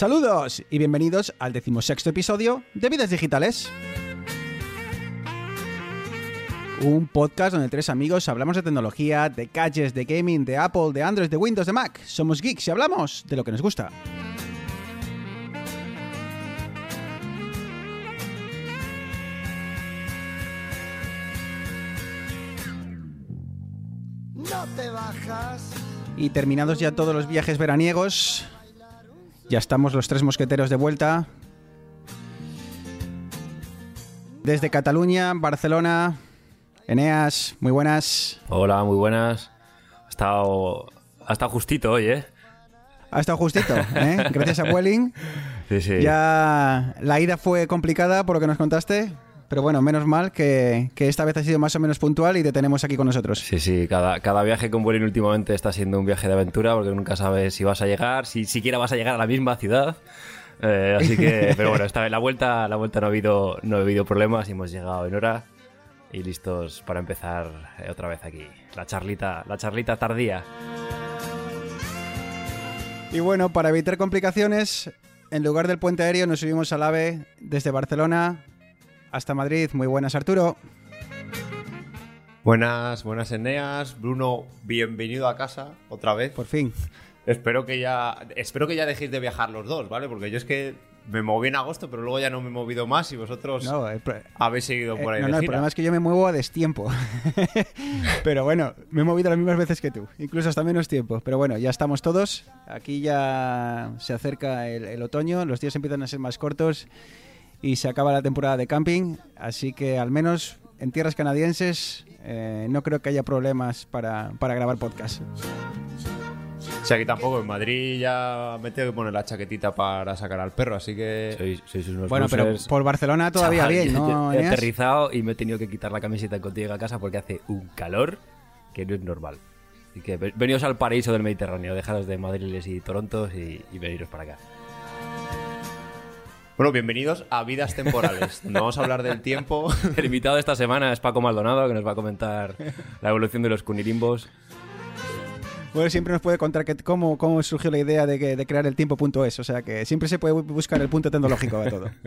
Saludos y bienvenidos al decimosexto episodio de Vidas Digitales. Un podcast donde tres amigos hablamos de tecnología, de gadgets, de gaming, de Apple, de Android, de Windows, de Mac. Somos geeks y hablamos de lo que nos gusta. No te bajas. Y terminados ya todos los viajes veraniegos, ya estamos los tres mosqueteros de vuelta. Desde Cataluña, Barcelona, Eneas, muy buenas. Hola, muy buenas. Ha estado, ha estado justito hoy, ¿eh? Ha estado justito, ¿eh? Gracias a Welling. Sí, sí. Ya la ida fue complicada por lo que nos contaste, pero bueno, menos mal que, que esta vez ha sido más o menos puntual y te tenemos aquí con nosotros. Sí, sí, cada, cada viaje con Vueling últimamente está siendo un viaje de aventura porque nunca sabes si vas a llegar, si siquiera vas a llegar a la misma ciudad. Eh, así que, pero bueno, esta vez la vuelta, la vuelta no ha habido, no ha habido problemas y hemos llegado en hora y listos para empezar eh, otra vez aquí. La charlita, la charlita tardía. Y bueno, para evitar complicaciones, en lugar del puente aéreo nos subimos al AVE desde Barcelona hasta Madrid. Muy buenas, Arturo. Buenas, buenas Eneas. Bruno, bienvenido a casa otra vez. Por fin. Espero que ya espero que ya dejéis de viajar los dos, ¿vale? Porque yo es que me moví en agosto, pero luego ya no me he movido más y vosotros No, habéis seguido por eh, ahí no, de no, el problema es que yo me muevo a destiempo. pero bueno, me he movido las mismas veces que tú, incluso hasta menos tiempo. Pero bueno, ya estamos todos. Aquí ya se acerca el, el otoño, los días empiezan a ser más cortos y se acaba la temporada de camping. Así que al menos en tierras canadienses eh, no creo que haya problemas para, para grabar podcast. Sí, aquí tampoco. En Madrid ya me tengo que poner la chaquetita para sacar al perro, así que... Sois, sois unos Bueno, pero por Barcelona todavía Chaval, bien, yo- ¿no? He aterrizado y me he tenido que quitar la camiseta contigo a casa porque hace un calor que no es normal. Así que ve- veniros al paraíso del Mediterráneo, dejaros de Madrid y Toronto y, y veniros para acá. Bueno, bienvenidos a Vidas Temporales, donde vamos a hablar del tiempo. El invitado de esta semana es Paco Maldonado, que nos va a comentar la evolución de los cunirimbos. Bueno, siempre nos puede contar que, cómo, cómo surgió la idea de, que- de crear el tiempo.es. O sea que siempre se puede bu- buscar el punto tecnológico de todo.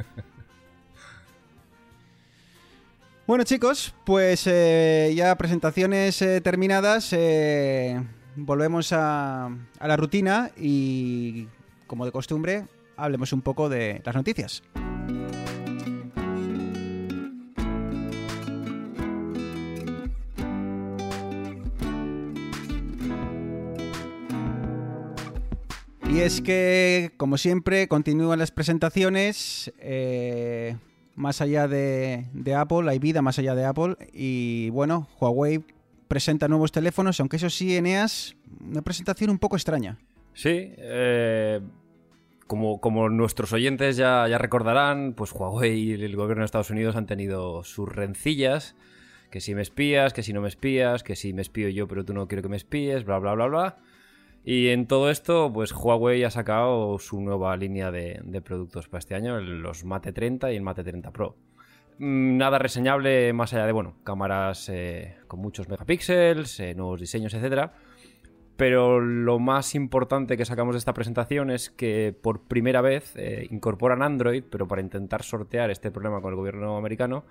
bueno, chicos, pues eh, ya presentaciones eh, terminadas. eh, volvemos a, a la rutina y, como de costumbre, hablemos un poco de las noticias. Y es que, como siempre, continúan las presentaciones. eh, más allá de, de Apple, hay vida más allá de Apple. Y bueno, Huawei presenta nuevos teléfonos, aunque eso sí, Eneas, una presentación un poco extraña. Sí, eh, como, nuestros oyentes ya, recordarán, pues Huawei y el gobierno de Estados Unidos han tenido sus rencillas. Que si me espías, que si no me espías, que si me espío yo pero tú no quiero que me espíes, bla, bla, bla, bla. Y en todo esto, pues Huawei ha sacado su nueva línea de, productos para este año, los Mate 30 y el Mate 30 Pro. Mm, Nada reseñable más allá de, bueno, cámaras eh, con muchos megapíxeles, eh, nuevos diseños, etcétera. Pero lo más importante que sacamos de esta presentación es que por primera vez eh, incorporan Android, pero para intentar sortear este problema con el gobierno americano,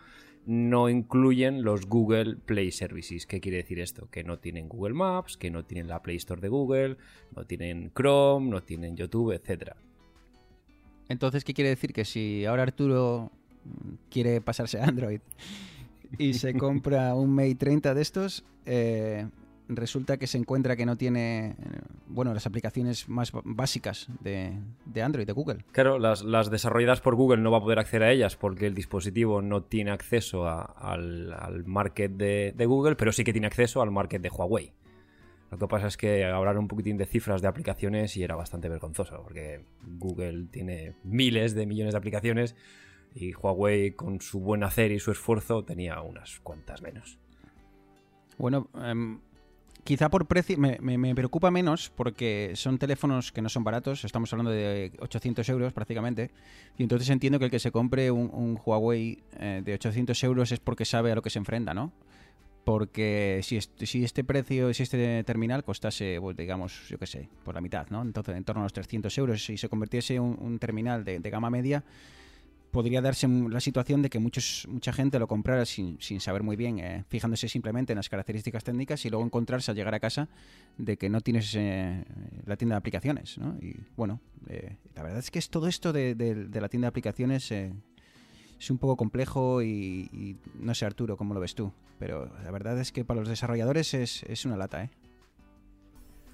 no incluyen los Google Play Services. ¿Qué quiere decir esto? Que no tienen Google Maps, que no tienen la Play Store de Google, no tienen Chrome, no tienen YouTube, etcétera. Entonces, ¿qué quiere decir? Que si ahora Arturo mm, quiere pasarse a Android y se compra un Mate 30 de estos, eh, resulta que se encuentra que no tiene, eh, bueno, las aplicaciones más básicas de, de Android, de Google. Claro, las, las desarrolladas por Google no va a poder acceder a ellas porque el dispositivo no tiene acceso a- al, al market de, de Google, pero sí que tiene acceso al market de Huawei. Lo que pasa es que hablaron un poquitín de cifras de aplicaciones y era bastante vergonzoso, porque Google tiene miles de millones de aplicaciones y Huawei, con su buen hacer y su esfuerzo, tenía unas cuantas menos. Bueno, em, quizá por precio me, me- preocupa menos porque son teléfonos que no son baratos, estamos hablando de 800 euros prácticamente, y entonces entiendo que el que se compre un, Huawei eh, de 800 euros es porque sabe a lo que se enfrenta, ¿no? porque si este, si este precio, si este terminal costase, pues, digamos, yo qué sé, por la mitad, ¿no? Entonces, en torno a los 300 euros, si se convirtiese en un, un terminal de, de gama media, podría darse la situación de que muchos, mucha gente lo comprara sin, sin saber muy bien, eh, fijándose simplemente en las características técnicas y luego encontrarse al llegar a casa de que no tienes eh, la tienda de aplicaciones. ¿no? Y bueno, eh, la verdad es que es todo esto de, la tienda de aplicaciones eh, es un poco complejo y, y no sé Arturo cómo lo ves tú, pero la verdad es que para los desarrolladores es, es una lata. ¿eh?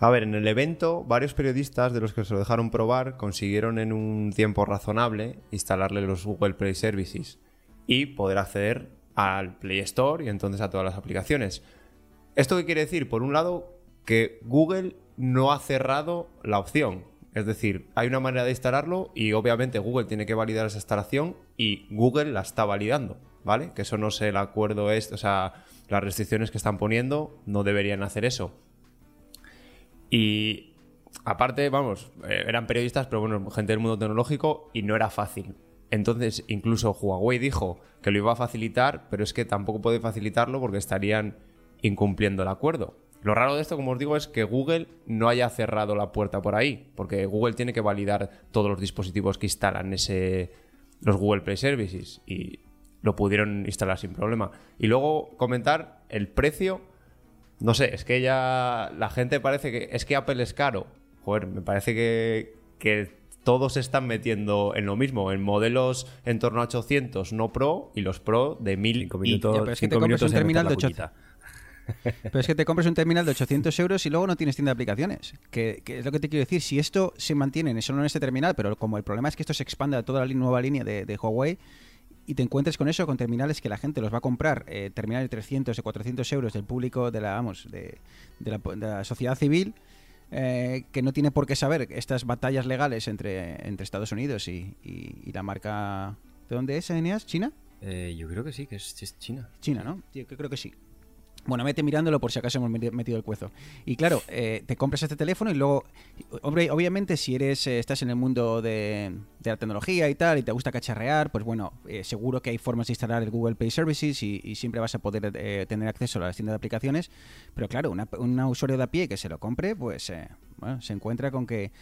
A ver, en el evento, varios periodistas de los que se lo dejaron probar consiguieron en un tiempo razonable instalarle los Google Play Services y poder acceder al Play Store y entonces a todas las aplicaciones. ¿Esto qué quiere decir? Por un lado, que Google no ha cerrado la opción. Es decir, hay una manera de instalarlo y obviamente Google tiene que validar esa instalación y Google la está validando, ¿vale? Que eso no sé, el acuerdo es, o sea, las restricciones que están poniendo no deberían hacer eso. Y aparte, vamos, eh, eran periodistas, pero bueno, gente del mundo tecnológico y no era fácil. Entonces, incluso Huawei dijo que lo iba a facilitar, pero es que tampoco puede facilitarlo porque estarían incumpliendo el acuerdo. Lo raro de esto, como os digo, es que Google no haya cerrado la puerta por ahí, porque Google tiene que validar todos los dispositivos que instalan ese, los Google Play Services y lo pudieron instalar sin problema. Y luego comentar el precio no sé, es que ya la gente parece que es que Apple es caro. Joder, me parece que, que todos se están metiendo en lo mismo, en modelos en torno a 800 no Pro y los Pro de 1000 Cinco y- Ya, pero es que te compras un terminal de la 800. cuchita. Pero es que te compras un terminal de 800 euros y luego no tienes tienda de aplicaciones. Que, que es lo que te quiero decir. Si esto se mantiene en- solo en este terminal, pero como el problema es que esto se expanda a toda la nueva línea de, de Huawei y te encuentres con eso, con terminales que la gente los va a comprar, eh, terminales de 300 o 400 euros del público, de la, vamos, de, de la, de la sociedad civil, eh, que no tiene por qué saber estas batallas legales entre, entre Estados Unidos y, y- y la marca... ¿De dónde es, Eneas? ¿China? Eh, yo creo que sí, que es, es China. China, ¿no? Yo creo que sí. Bueno, mete mirándolo por si acaso hemos meti- metido el cuezo. Y claro, eh, te compras este teléfono y luego, hombre, obviamente si eres eh, estás en el mundo de, la tecnología y tal y te gusta cacharrear, pues bueno, eh, seguro que hay formas de instalar el Google Play Services y, siempre vas a poder tener acceso a las tiendas de aplicaciones. Pero claro, un usuario de a pie que se lo compre, pues se encuentra con que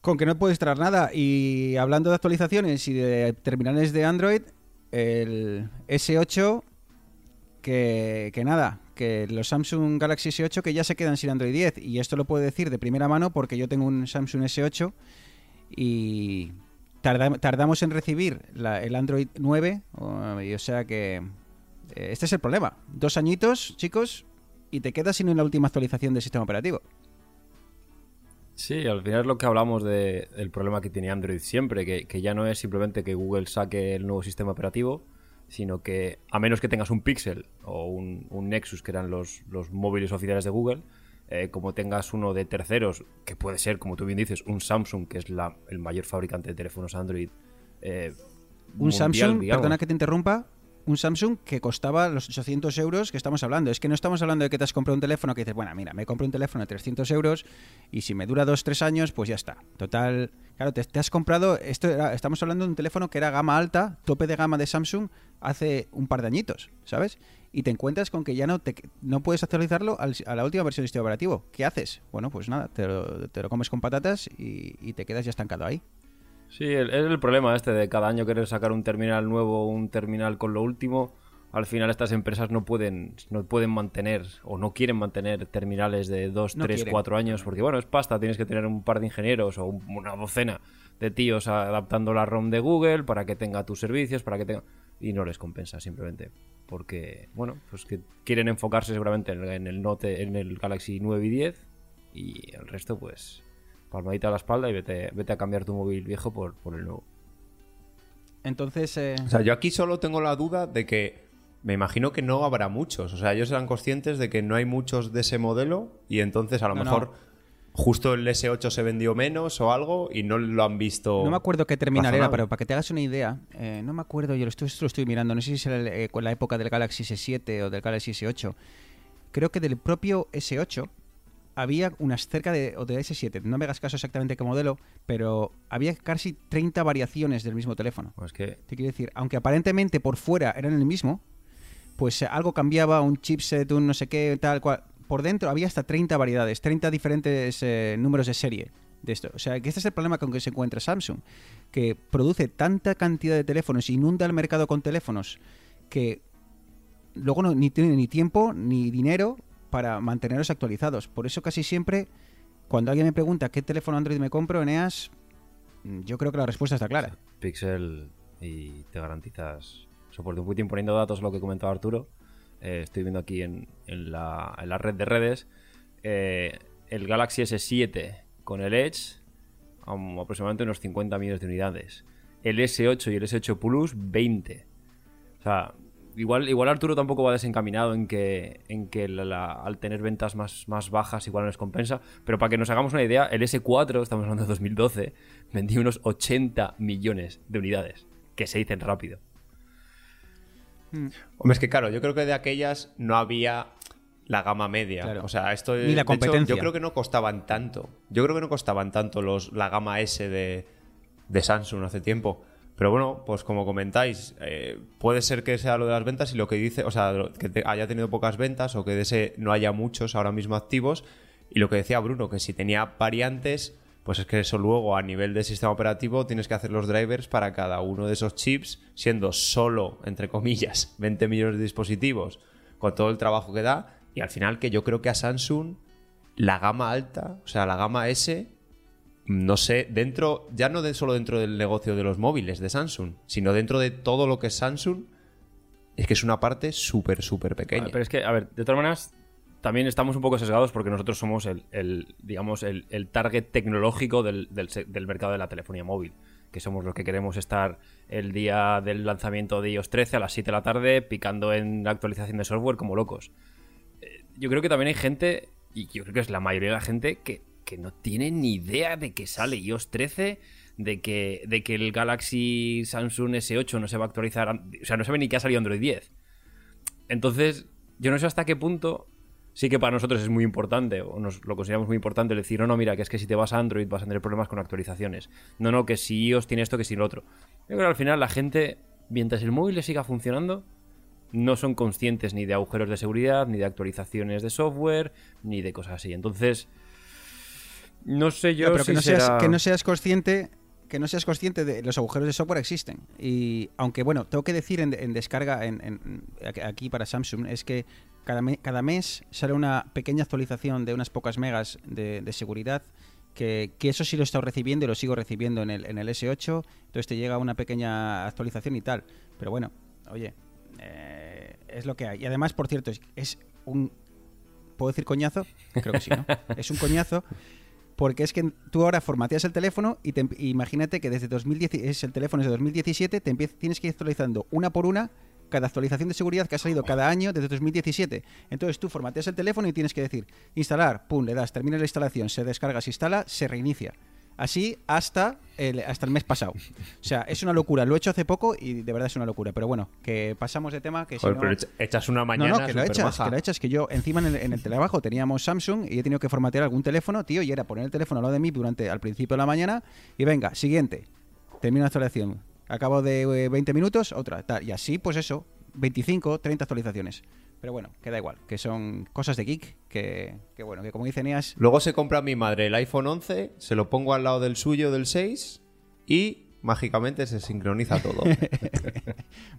con que no puede instalar nada. Y hablando de actualizaciones y de terminales de Android, el S8 que, nada, que los Samsung Galaxy S8 que ya se quedan sin Android 10. Y esto lo puedo decir de primera mano porque yo tengo un Samsung S8 y tarda- tardamos en recibir el Android 9. o- y o sea que eh, este es el problema. Dos añitos, chicos, y te quedas sin la última actualización del sistema operativo. Sí, al final es lo que hablamos de- del problema que tiene Android siempre, que ya no es simplemente que Google saque el nuevo sistema operativo, sino que a menos que tengas un Pixel o un, un Nexus, que eran los, los móviles oficiales de Google, eh, como tengas uno de terceros, que puede ser, como tú bien dices, un Samsung, que es la- el mayor fabricante de teléfonos Android. eh, Un mundial, Samsung, digamos. perdona que te interrumpa, un Samsung que costaba los 800 euros que estamos hablando. Es que no estamos hablando de que te has comprado un teléfono que dices, bueno, mira, me compro un teléfono de 300 euros y si me dura 2-3 años, pues ya está. Total, claro, te, te has comprado, esto estamos hablando de un teléfono que era gama alta, tope de gama de Samsung, hace un par de añitos, ¿sabes? Y te encuentras con que ya no, te, no puedes actualizarlo al- a la última versión del sistema operativo. ¿Qué haces? Bueno, pues nada, te lo, te lo comes con patatas y, y te quedas ya estancado ahí. Sí, es el problema este de cada año querer sacar un terminal nuevo, un terminal con lo último. Al final estas empresas no pueden, no pueden mantener o no quieren mantener terminales de 2, No 3, quieren. 4 años porque bueno, es pasta, tienes que tener un par de ingenieros o un- una docena de tíos adaptando la ROM de Google para que tenga tus servicios, para que tenga... Y no les compensa simplemente porque, bueno, pues que quieren enfocarse seguramente en el, en el Note, en el Galaxy 9 y 10 y el resto pues palmadita a la espalda y vete, vete a cambiar tu móvil viejo por, por el nuevo. Entonces, eh, O sea, yo aquí solo tengo la duda de que me imagino que no habrá muchos. O sea, ellos eran conscientes de que no hay muchos de ese modelo y entonces a lo No, mejor no. justo el S8 se vendió menos o algo y no lo han visto. No me acuerdo qué terminal era, pero para que te hagas una idea, eh, no me acuerdo, yo lo estoy, esto lo estoy mirando, no sé si es el- eh, con la época del Galaxy S7 o del Galaxy S8. Creo que del propio S8 había unas cerca de, o del S7, no me hagas caso exactamente qué modelo, pero había casi 30 variaciones del mismo teléfono. Pues que Te quiero decir, aunque aparentemente por fuera eran el mismo, pues algo cambiaba, un chipset, un no sé qué, tal cual. Por dentro había hasta 30 variedades, 30 diferentes eh, números de serie de esto. O sea, que este es el problema con que se encuentra Samsung, que produce tanta cantidad de teléfonos, inunda el mercado con teléfonos, que luego no, ni tiene ni tiempo ni dinero para mantenerlos actualizados. Por eso casi siempre, cuando alguien me pregunta qué teléfono Android me compro, Eneas, mm, yo creo que la respuesta está clara. Pixel y te garantizas soporte. Un poquitín poniendo datos lo que comentaba Arturo. Eh, estoy viendo aquí en, en, la, en, la, red de redes. Eh, el Galaxy S7 con el Edge, um, aproximadamente unos 50 millones de unidades. El S8 y el S8 Plus, 20. O sea, igual, igual Arturo tampoco va desencaminado en que, en que la, la, al tener ventas más, más bajas igual no les compensa. Pero para que nos hagamos una idea, el S4, estamos hablando de 2012, vendió unos 80 millones de unidades, que se dicen rápido. Hombre, es que claro, yo creo que de aquellas no había la gama media. Claro. O sea, esto Ni la hecho, competencia. yo creo que no costaban tanto. Yo creo que no costaban tanto los, la gama S de, de Samsung hace tiempo. Pero bueno, pues como comentáis, eh, puede ser que sea lo de las ventas y lo que dice, o sea, que haya tenido pocas ventas o que no haya muchos ahora mismo activos. Y lo que decía Bruno, que si tenía variantes, pues es que eso luego a nivel de sistema operativo tienes que hacer los drivers para cada uno de esos chips, siendo solo, entre comillas, 20 millones de dispositivos, con todo el trabajo que da. Y al final que yo creo que a Samsung la gama alta, o sea, la gama S, no sé, dentro, ya no de, solo dentro del negocio de los móviles de Samsung, sino dentro de todo lo que es Samsung, es que es una parte súper, súper pequeña. Pero es que, a ver, de todas maneras, también estamos un poco sesgados porque nosotros somos el, el, digamos, el, el target tecnológico del, del del mercado de la telefonía móvil. Que somos los que queremos estar el día del lanzamiento de iOS 13 a las 7 de la tarde picando en la actualización de software como locos. Eh, Yo creo que también hay gente, y yo creo que es la mayoría de la gente, que, que no tiene ni idea de que sale iOS 13, de que, de que el Galaxy Samsung S8 no se va a actualizar, o sea, no sabe ni que ha salido Android 10. Entonces, yo no sé hasta qué punto sí que para nosotros es muy importante, o nos lo consideramos muy importante, decir, no, no, mira, que es que si te vas a Android vas a tener problemas con actualizaciones. No, no, que si iOS tiene esto, que si lo otro. Yo creo que al final la gente, mientras el móvil le siga funcionando, no son conscientes ni de agujeros de seguridad, ni de actualizaciones de software, ni de cosas así. Entonces, no sé yo No, pero si que, no seas, que no seas consciente que no seas consciente de los agujeros de software existen y aunque bueno tengo que decir en, en descarga en, en- aquí para Samsung es que cada, me- cada mes sale una pequeña actualización de unas pocas megas de, de seguridad que, que eso sí lo he estado recibiendo y lo sigo recibiendo en el, en el S8 entonces te llega una pequeña actualización y tal pero bueno oye eh, es lo que hay y además por cierto es, es un ¿puedo decir coñazo? creo que sí ¿no? es un coñazo porque es que tú ahora formateas el teléfono y te, imagínate que desde 2010, es el teléfono es de 2017, te empie- tienes que ir actualizando una por una cada actualización de seguridad que ha salido cada año desde 2017. Entonces tú formateas el teléfono y tienes que decir instalar, pum, le das, termina la instalación, se descarga, se instala, se reinicia. Así hasta el, hasta el mes pasado. O sea, es una locura. Lo he hecho hace poco y de verdad es una locura. Pero bueno, que pasamos de tema que si no- pero echa- echas una no, mañana no, que lo echas, que lo echas, que yo encima en el, en el trabajo teníamos Samsung y he tenido que formatear algún teléfono, tío, y era poner el teléfono al lado de mí durante al principio de la mañana y venga, siguiente, termino la actualización, acabo de eh, 20 minutos, otra, tal, y así, pues eso, 25, 30 actualizaciones. Pero bueno, que da igual, que son cosas de geek, que, que bueno, que como dice Neas, Luego se compra mi madre el iPhone 11, se lo pongo al lado del suyo del 6 y mágicamente se sincroniza todo.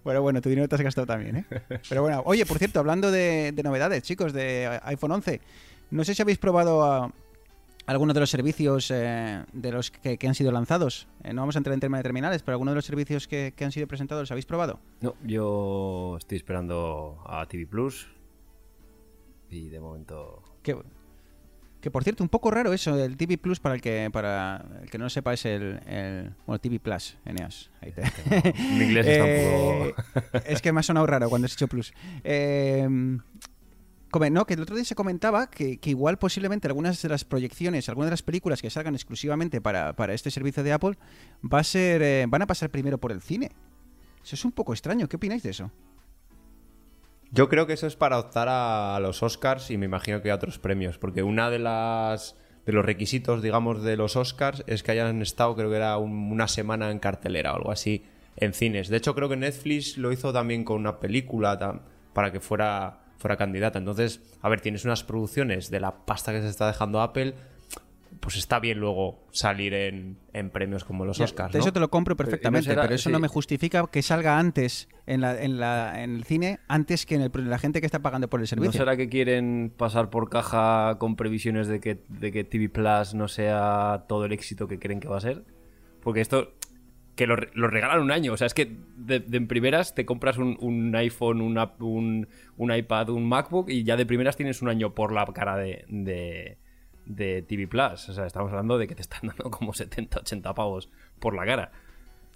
Bueno, bueno, tu dinero te has gastado también, ¿eh? Pero bueno, oye, por cierto, hablando de, de novedades, chicos, de iPhone 11, no sé si habéis probado a algunos de los servicios eh, de los que, que han sido lanzados. Eh, no vamos a entrar en temas de terminales, pero algunos de los servicios que, que han sido presentados, ¿los habéis probado? No, yo estoy esperando a TV Plus. Y de momento. Que, que por cierto, un poco raro eso, el TV Plus, para el que para el que no lo sepa, es el, el- bueno, TV Plus, Eneas. Ahí te- Mi inglés está un Eh, poco. Es que me ha sonado raro cuando has dicho plus. Eh, no, que el otro día se comentaba que, igual posiblemente algunas de las proyecciones, algunas de las películas que salgan exclusivamente para, para este servicio de Apple, va a ser, eh, van a pasar primero por el cine. Eso es un poco extraño. ¿Qué opináis de eso? Yo creo que eso es para optar a, los Oscars y me imagino que a otros premios, porque una de las de los requisitos, digamos, de los Oscars es que hayan estado, creo que era un- una semana en cartelera o algo así, en cines. De hecho, creo que Netflix lo hizo también con una película, para que fuera, fuera candidata. Entonces, a ver, tienes unas producciones de la pasta que se está dejando Apple, pues está bien luego salir en, en premios como los Ya, Oscars. de ¿no? Eso te lo compro perfectamente, será- pero eso sí. no me justifica que salga antes en, la, en, la, en el cine, antes que en el- la gente que está pagando por el ¿No servicio. será que quieren pasar por caja con previsiones de que, de que TV Plus no sea todo el éxito que creen que va a ser? Porque esto, que lo, re- lo regalan un año. O sea, es que de, en primeras te compras un, un iPhone, un, app- un, un iPad, un MacBook y ya de primeras tienes un año por la cara de, de, de TV Plus. O sea, estamos hablando de que te están dando como 70, 80 pavos por la cara.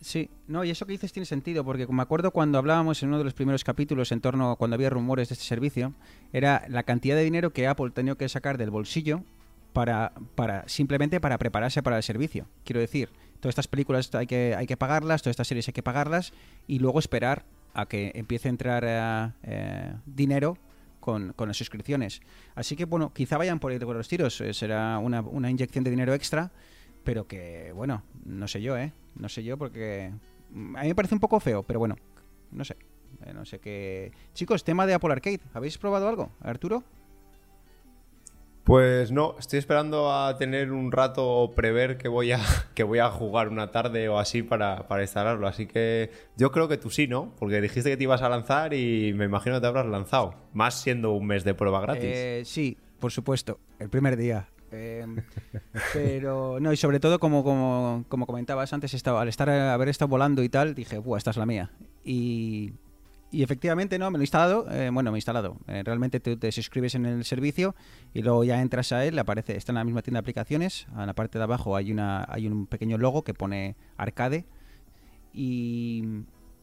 Sí, no, y eso que dices tiene sentido, porque me acuerdo cuando hablábamos en uno de los primeros capítulos en torno a cuando había rumores de este servicio, era la cantidad de dinero que Apple tenía que sacar del bolsillo para, para simplemente para prepararse para el servicio. Quiero decir, todas estas películas hay que, hay que pagarlas, todas estas series hay que pagarlas y luego esperar a que empiece a entrar eh, eh, dinero con, con las suscripciones. Así que bueno, quizá vayan por ahí con los tiros, eh, será una, una inyección de dinero extra, pero que bueno, no sé yo, ¿eh? No sé yo porque mm, a mí me parece un poco feo, pero bueno, no sé. No sé qué. Chicos, tema de Apple Arcade. ¿Habéis probado algo, Arturo? Pues no, estoy esperando a tener un rato prever que voy a, que voy a jugar una tarde o así para, para instalarlo. Así que yo creo que tú sí, ¿no? Porque dijiste que te ibas a lanzar y me imagino que te habrás lanzado. Más siendo un mes de prueba gratis. Eh, sí, por supuesto, el primer día. Eh, pero no, y sobre todo, como, como, como comentabas antes, al estar haber estado volando y tal, dije, Buah, esta es la mía. Y, y efectivamente, no, me lo he instalado. eh, bueno, me he instalado. Eh, realmente te, te suscribes en el servicio y luego ya entras a él, aparece, está en la misma tienda de aplicaciones. En la parte de abajo hay, una, hay un pequeño logo que pone arcade. Y,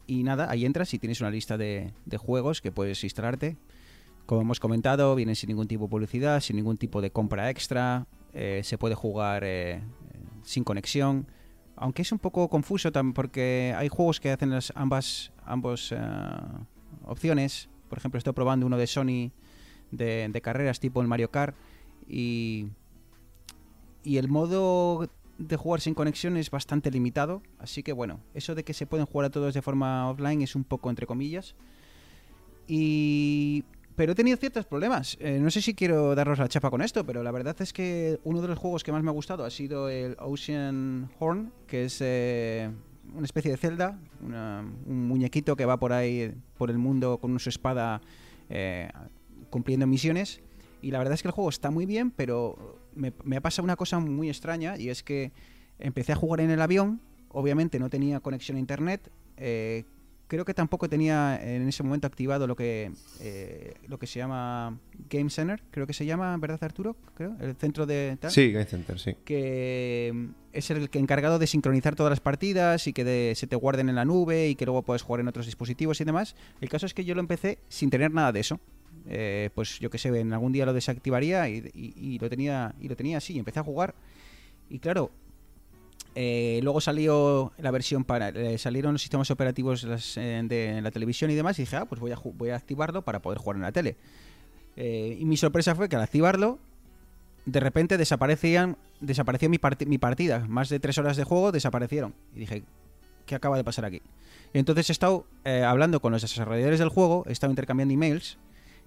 y nada, ahí entras y tienes una lista de, de juegos que puedes instalarte. Como hemos comentado, vienen sin ningún tipo de publicidad, sin ningún tipo de compra extra. eh, se puede jugar sin conexión. Aunque es un poco confuso tam- porque hay juegos que hacen las ambas ambos, eh, opciones. Por ejemplo, estoy probando uno de Sony de, de carreras tipo el Mario Kart. Y, y el modo de jugar sin conexión es bastante limitado. Así que bueno, eso de que se pueden jugar a todos de forma offline es un poco entre comillas. Y... Pero he tenido ciertos problemas. Eh, no sé si quiero daros la chapa con esto, pero la verdad es que uno de los juegos que más me ha gustado ha sido el Ocean Horn, que es eh, una especie de Zelda, una- un muñequito que va por ahí, por el mundo con su espada eh, cumpliendo misiones. Y la verdad es que el juego está muy bien, pero me, ha pasado una cosa muy extraña y es que empecé a jugar en el avión, obviamente no tenía conexión a internet, creo que tampoco tenía en ese momento activado lo que eh, lo que se llama Game Center, creo que se llama, ¿verdad Arturo? Creo, el centro de tal Sí, Game Center, sí. que mm, es el que encargado de sincronizar todas las partidas y que de- se te guarden en la nube y que luego puedes jugar en otros dispositivos y demás. El caso es que yo lo empecé sin tener nada de eso. Eh, pues yo que sé, en algún día lo desactivaría y, y- y lo tenía y lo tenía así. Empecé a jugar y claro, eh, luego salió la versión para eh, salieron los sistemas operativos las, eh, de la televisión y demás y dije, ah, pues voy a, voy a activarlo para poder jugar en la tele. Y mi sorpresa fue que al activarlo de repente desaparecían, desapareció mi, parti- mi partida. Más de tres horas de juego desaparecieron. Y dije, ¿qué acaba de pasar aquí? Entonces he estado hablando con los desarrolladores del juego, he estado intercambiando emails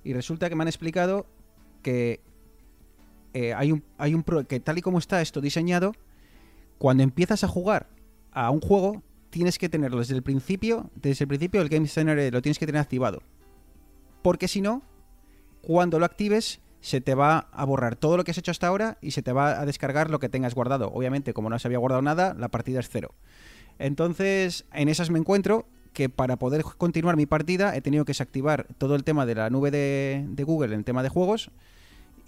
y resulta que me han explicado que hay un, hay un que tal y como está esto diseñado, cuando empiezas a jugar a un juego, tienes que tenerlo desde el principio, desde el principio el Game Center lo tienes que tener activado. Porque si no, cuando lo actives, se te va a borrar todo lo que has hecho hasta ahora y se te va a descargar lo que tengas guardado. Obviamente, como no se había guardado nada, la partida es cero. Entonces, en esas me encuentro que para poder continuar mi partida he tenido que desactivar todo el tema de la nube de, de Google en tema de juegos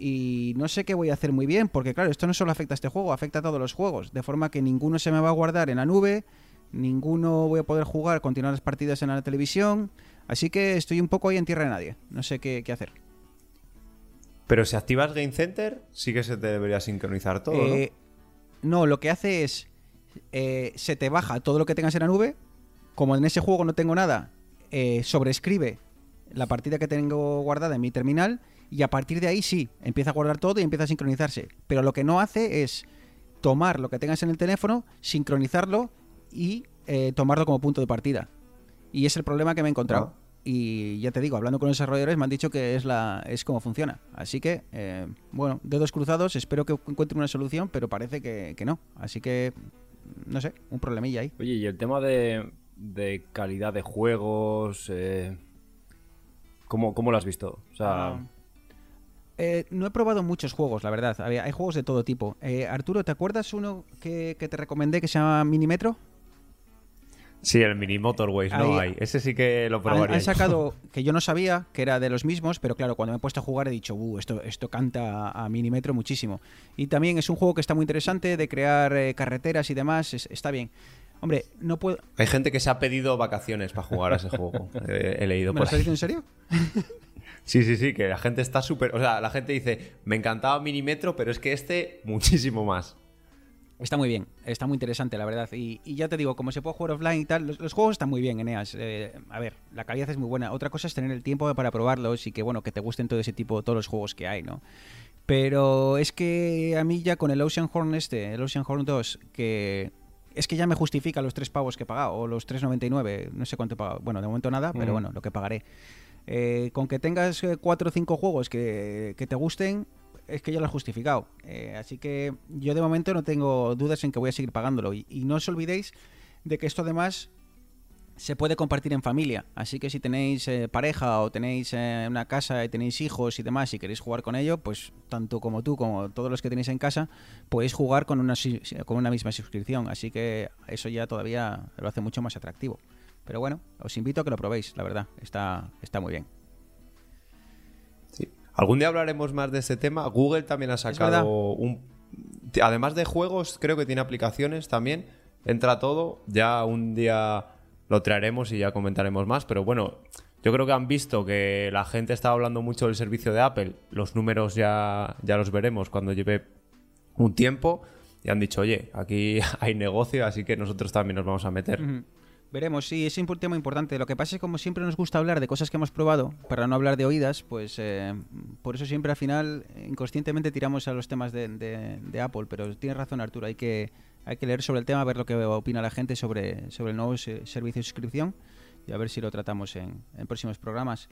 y no sé qué voy a hacer muy bien porque claro, esto no solo afecta a este juego, afecta a todos los juegos, de forma que ninguno se me va a guardar en la nube, ninguno voy a poder jugar, continuar las partidas en la televisión, así que estoy un poco ahí en tierra de nadie, no sé qué, qué hacer. Pero si activas Game Center, sí que se te debería sincronizar todo, ¿no? Eh, no, lo que hace es. eh, se te baja todo lo que tengas en la nube. Como en ese juego no tengo nada, eh, sobrescribe la partida que tengo guardada en mi terminal. Y a partir de ahí sí, empieza a guardar todo y empieza a sincronizarse. Pero lo que no hace es tomar lo que tengas en el teléfono, sincronizarlo y eh, tomarlo como punto de partida. Y es el problema que me he encontrado. y ya te digo, hablando con los desarrolladores me han dicho que es la es como funciona. Así que, eh, bueno, dedos cruzados, espero que encuentren una solución, pero parece que, que no. Así que, no sé, un problemilla ahí. Oye, y el tema de, de calidad de juegos, eh, ¿cómo, ¿cómo lo has visto? O sea, Ah, eh, no he probado muchos juegos, la verdad. Hay juegos de todo tipo. Eh, Arturo, ¿te acuerdas uno que, que te recomendé que se llama Minimetro? Sí, el mini Motorways, no hay. Ese sí que lo probaría. han sacado, que yo no sabía que era de los mismos, pero claro, cuando me he puesto a jugar he dicho, uh, esto, esto canta a, Minimetro muchísimo. Y también es un juego que está muy interesante, de crear eh, carreteras y demás, es- está bien. Hombre, no puedo... Hay gente que se ha pedido vacaciones para jugar a ese juego. Eh, he leído ¿Me lo por estás ahí. diciendo en serio? Sí, sí, sí, que la gente está súper. O sea, la gente dice, me encantaba Minimetro, pero es que este, muchísimo más. Está muy bien, está muy interesante, la verdad. Y, y ya te digo, como se puede jugar offline y tal, los, los juegos están muy bien, Eneas. Eh, a ver, la calidad es muy buena. Otra cosa es tener el tiempo para probarlos y que, bueno, que te gusten todo ese tipo, todos los juegos que hay, ¿no? Pero es que a mí ya con el Ocean Horn este, el Ocean Horn 2, que es que ya me justifica los tres pavos que he pagado, o los 3,99, no sé cuánto he pagado. Bueno, de momento nada, pero Mm. bueno, lo que pagaré. Eh, con que tengas eh, cuatro o cinco juegos que, te gusten, es que ya lo has justificado. Eh, así que yo de momento no tengo dudas en que voy a seguir pagándolo. Y, no os olvidéis de que esto además se puede compartir en familia. Así que si tenéis eh, pareja o tenéis una casa y tenéis hijos y demás y queréis jugar con ello, pues tanto como tú como todos los que tenéis en casa, podéis jugar con una, con una misma suscripción. Así que eso ya todavía lo hace mucho más atractivo. Pero bueno, os invito a que lo probéis, la verdad. Está, está muy bien. Sí. Algún día hablaremos más de este tema. Google también ha sacado un. Además de juegos, creo que tiene aplicaciones también. Entra todo. Ya un día lo traeremos y ya comentaremos más. Pero bueno, yo creo que han visto que la gente está hablando mucho del servicio de Apple. Los números ya, ya los veremos cuando lleve un tiempo. Y han dicho, oye, aquí hay negocio, así que nosotros también nos vamos a meter. Veremos, sí, es un tema importante. Lo que pasa es como siempre nos gusta hablar de cosas que hemos probado, para no hablar de oídas, pues eh, por eso siempre al final eh, inconscientemente tiramos a los temas de, Apple. Pero tienes razón Arturo, hay que, hay que leer sobre el tema, ver lo que opina la gente sobre, sobre el nuevo se- servicio de suscripción y a ver si lo tratamos en, en próximos programas.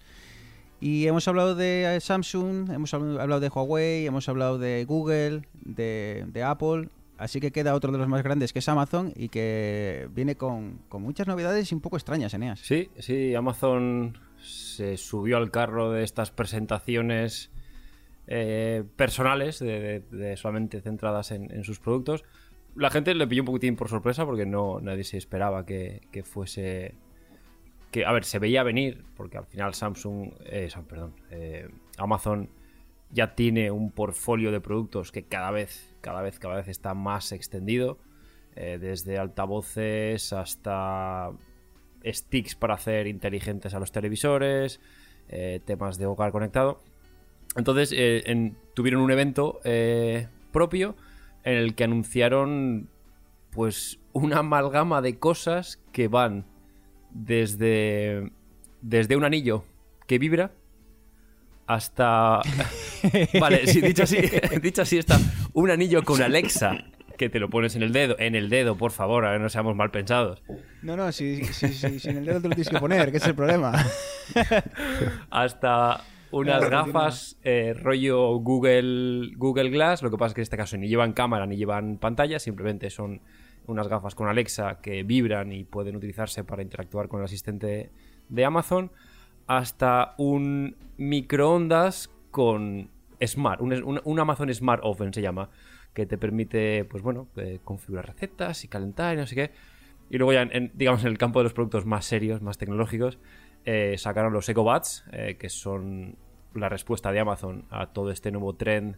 Y hemos hablado de eh, Samsung, hemos habl- hablado de Huawei, hemos hablado de Google, de, de Apple. Así que queda otro de los más grandes que es Amazon y que viene con, con muchas novedades y un poco extrañas, Eneas. Sí, sí, Amazon se subió al carro de estas presentaciones eh, personales, de, solamente centradas en, sus productos. La gente le pilló un poquitín por sorpresa porque no nadie se esperaba que, que fuese... Que, a ver, se veía venir, porque al final Samsung, eh, perdón, eh, Amazon ya tiene un portfolio de productos que cada vez, cada vez, cada vez está más extendido. eh, desde altavoces hasta sticks para hacer inteligentes a los televisores, eh, temas de hogar conectado. Entonces eh, en- tuvieron un evento propio en el que anunciaron pues una amalgama de cosas que van desde, desde un anillo que vibra hasta... vale, sí, dicho así, dicho así está un anillo con Alexa que te lo pones en el dedo, en el dedo, por favor, a ver, no seamos mal pensados. No, no, si, si, si, si en el dedo te lo tienes que poner, que es el problema. hasta unas Claro, gafas eh, rollo Google, Google Glass. Lo que pasa es que en este caso ni llevan cámara ni llevan pantalla, simplemente son unas gafas con Alexa que vibran y pueden utilizarse para interactuar con el asistente de Amazon. Hasta un microondas con Smart, un, Amazon Smart Oven se llama, que te permite, pues bueno, eh, configurar recetas y calentar y no sé qué. Y luego ya, digamos, en el campo de los productos más serios, más tecnológicos, eh, sacaron los EcoBuds, eh, que son la respuesta de Amazon a todo este nuevo trend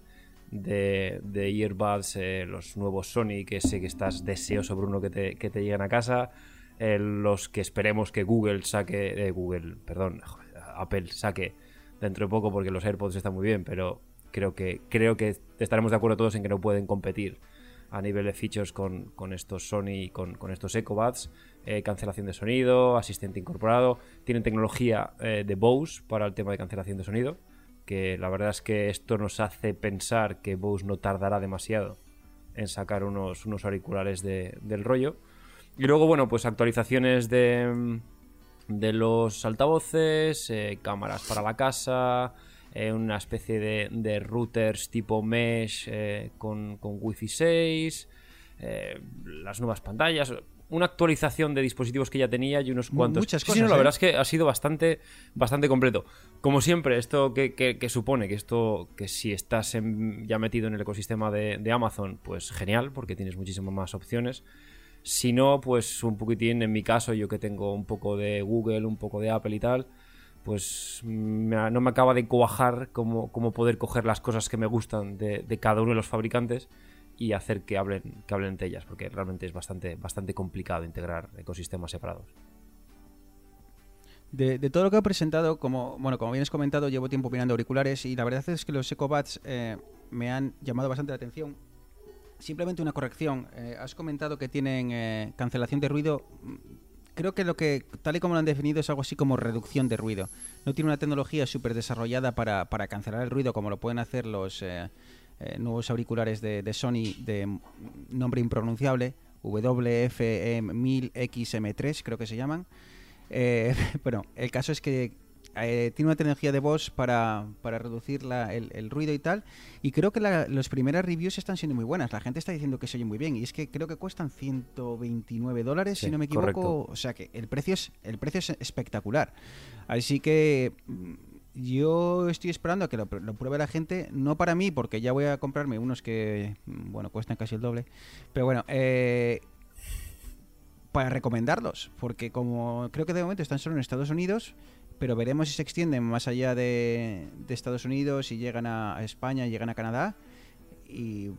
de, de earbuds, eh, los nuevos Sony, que sé que estás deseoso, Bruno, que te, que te lleguen a casa, los que esperemos que Google saque, Google, perdón, Apple saque dentro de poco, porque los AirPods están muy bien, pero creo que, creo que estaremos de acuerdo todos en que no pueden competir a nivel de features con, con estos Sony y con, con estos EcoBuds. Eh, cancelación de sonido, asistente incorporado. Tienen tecnología eh, de Bose para el tema de cancelación de sonido. Que la verdad es que esto nos hace pensar que Bose no tardará demasiado en sacar unos, unos auriculares de- del rollo. Y luego, bueno, pues actualizaciones de, de los altavoces, eh, cámaras para la casa, eh, una especie de, de routers tipo mesh eh, con, con Wi-Fi 6, eh, las nuevas pantallas, una actualización de dispositivos que ya tenía y unos cuantos. muchas Sí, sí, cosas, no, la verdad es que ha sido bastante, bastante completo. Como siempre, esto que, que- que supone que esto, que si estás en- ya metido en el ecosistema de, de Amazon, pues genial, porque tienes muchísimas más opciones. Si no, pues un poquitín, en mi caso, yo que tengo un poco de Google, un poco de Apple y tal, pues ha- no me acaba de cuajar cómo, poder coger las cosas que me gustan de, de cada uno de los fabricantes y hacer que hablen, que hablen entre ellas, porque realmente es bastante, bastante complicado integrar ecosistemas separados. De, de todo lo que he presentado, como bueno, como bien has comentado, llevo tiempo mirando auriculares y la verdad es que los EcoBuds eh, me han llamado bastante la atención. Simplemente una corrección. eh, has comentado que tienen eh, cancelación de ruido. Creo que lo que, tal y como lo han definido, es algo así como reducción de ruido. No tiene una tecnología súper desarrollada para, para cancelar el ruido como lo pueden hacer los eh, eh, nuevos auriculares de, Sony de nombre impronunciable, WFM1000XM3 creo que se llaman. Eh, bueno, el caso es que eh, tiene una tecnología de voz para, para reducir la- el, el ruido y tal. Y creo que la- las primeras reviews están siendo muy buenas. La gente está diciendo que se oye muy bien. Y es que creo que cuestan 129 dólares, Sí, si no me equivoco. correcto. O sea que el precio es, el precio es espectacular. Así que mm, yo estoy esperando a que lo, lo pruebe la gente. No para mí, porque ya voy a comprarme unos que, mm, bueno, cuestan casi el doble. Pero bueno, eh, para recomendarlos, porque como creo que de momento están solo en Estados Unidos, pero veremos si se extienden más allá de, Estados Unidos y llegan a, España, llegan a Canadá y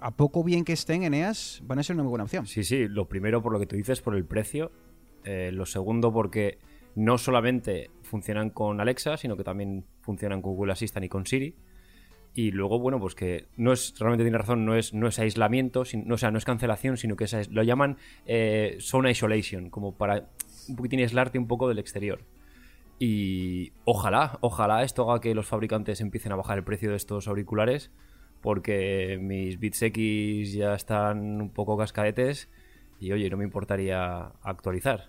a poco bien que estén en EAS van a ser una muy buena opción. Sí, sí, lo primero por lo que tú dices, por el precio. Eh, lo segundo porque no solamente funcionan con Alexa, sino que también funcionan con Google Assistant y con Siri. Y luego, bueno, pues que no es, realmente tiene razón, no es, no es aislamiento, no, o sea, no es cancelación, sino que es, lo llaman eh, zone isolation, como para un poquitín aislarte un poco del exterior. Y ojalá, ojalá esto haga que los fabricantes empiecen a bajar el precio de estos auriculares, porque mis Beats X ya están un poco cascadetes y oye, no me importaría actualizar.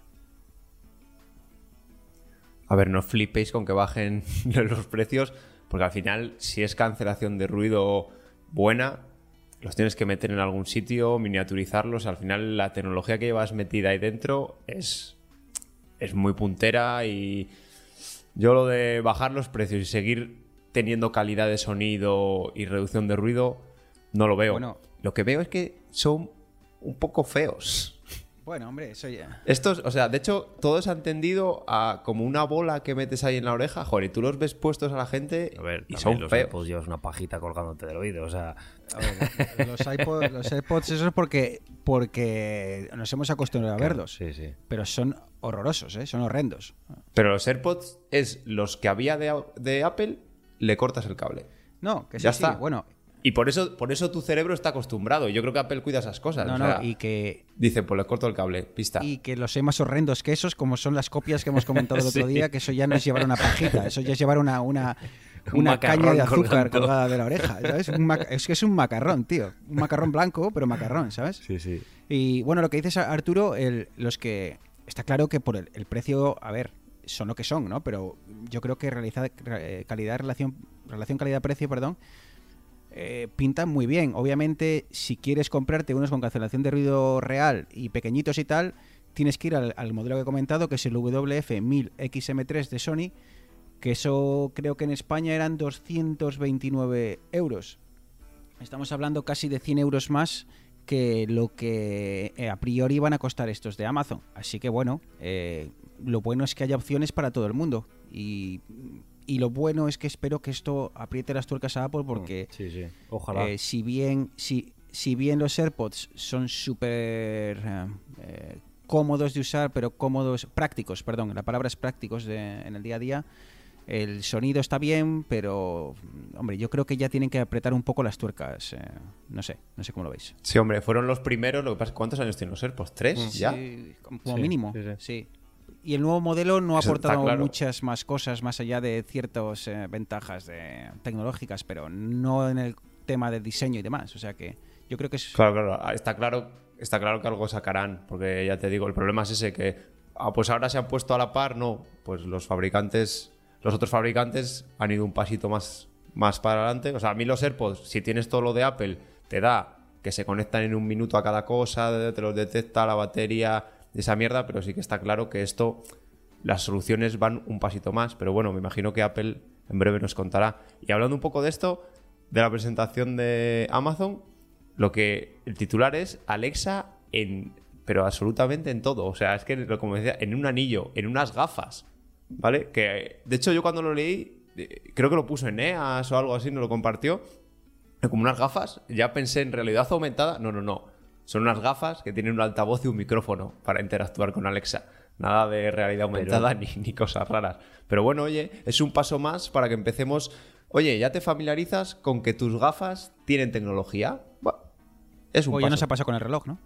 A ver, no flipéis con que bajen los precios, porque al final, si es cancelación de ruido buena, los tienes que meter en algún sitio, miniaturizarlos. Al final, la tecnología que llevas metida ahí dentro es, es muy puntera y yo lo de bajar los precios y seguir teniendo calidad de sonido y reducción de ruido, no lo veo. Bueno. Lo que veo es que son un poco feos. Bueno, hombre, eso ya. Estos, o sea, de hecho, todos han tendido a como una bola que metes ahí en la oreja, joder, y tú los ves puestos a la gente A ver, y son los feos. AirPods llevas una pajita colgándote del oído, o sea, A ver, los, iPod- los AirPods, eso es porque, porque nos hemos acostumbrado a verlos. sí, sí. Pero son horrorosos, ¿eh? son horrendos. Pero los AirPods es los que había de, de Apple, le cortas el cable. No, que sí, Ya sí, está. Bueno, Y por eso, por eso tu cerebro está acostumbrado. Yo creo que Apple cuida esas cosas. no, o no, y que Dice, pues le corto el cable, pista. y que los hay más horrendos que esos, como son las copias que hemos comentado el otro Sí. día, que eso ya no es llevar una pajita, eso ya es llevar una, una, Un una caña de azúcar colgando. colgada de la oreja. ¿sabes? Un es que es un macarrón, tío. Un macarrón blanco, pero macarrón, ¿sabes? Sí, sí. Y bueno, lo que dices, Arturo, el- los que. Está claro que por el, el precio, a ver, son lo que son, ¿no? Pero yo creo que realiza, eh, calidad, relación, relación calidad-precio, perdón, eh, pintan muy bien. Obviamente, si quieres comprarte unos con cancelación de ruido real y pequeñitos y tal, tienes que ir al, modelo que he comentado, que es el WF-1000XM3 de Sony, que eso creo que en España eran 229 euros. Estamos hablando casi de 100 euros más que lo que eh, a priori van a costar estos de Amazon. Así que bueno, eh, lo bueno es que haya opciones para todo el mundo. Y, y lo bueno es que espero que esto apriete las tuercas a Apple porque Sí, sí. Ojalá. eh, si bien si, si bien los AirPods son súper eh, eh, cómodos de usar, pero cómodos, prácticos, perdón, la palabra es prácticos de- en el día a día, el sonido está bien, pero hombre, yo creo que ya tienen que apretar un poco las tuercas. eh, no sé, no sé cómo lo veis. Sí, hombre, fueron los primeros. Lo que pasa es que ¿cuántos años tienen los AirPods? ¿Tres? Mm. ¿Ya? Como Sí, mínimo, sí, sí. Y el nuevo modelo no ha aportado claro. muchas más cosas más allá de ciertas eh, ventajas de, tecnológicas, pero no en el tema de diseño y demás. O sea que yo creo que es Claro, claro. ah, Está claro, está claro que algo sacarán. Porque ya te digo, el problema es ese que ah, pues ahora se han puesto a la par, no, pues los fabricantes, los otros fabricantes han ido un pasito más, más para adelante. O sea, a mí los AirPods, si tienes todo lo de Apple, te da que se conectan en un minuto a cada cosa, te los detecta la batería, esa mierda, pero sí que está claro que esto, las soluciones van un pasito más, pero bueno, me imagino que Apple en breve nos contará. Y hablando un poco de esto, de la presentación de Amazon, lo que el titular es Alexa en pero absolutamente en todo, o sea, es que como decía, en un anillo, en unas gafas, ¿vale? Que de hecho yo cuando lo leí eh, creo que lo puso en EAS o algo así, no lo compartió, como unas gafas, ya pensé en realidad aumentada, no, no, no, son unas gafas que tienen un altavoz y un micrófono para interactuar con Alexa. Nada de realidad aumentada ni, ni, cosas raras. Pero bueno, oye, es un paso más para que empecemos. Oye, ¿ya te familiarizas con que tus gafas tienen tecnología? Bueno, es un o ya no se pasa con el reloj, ¿no?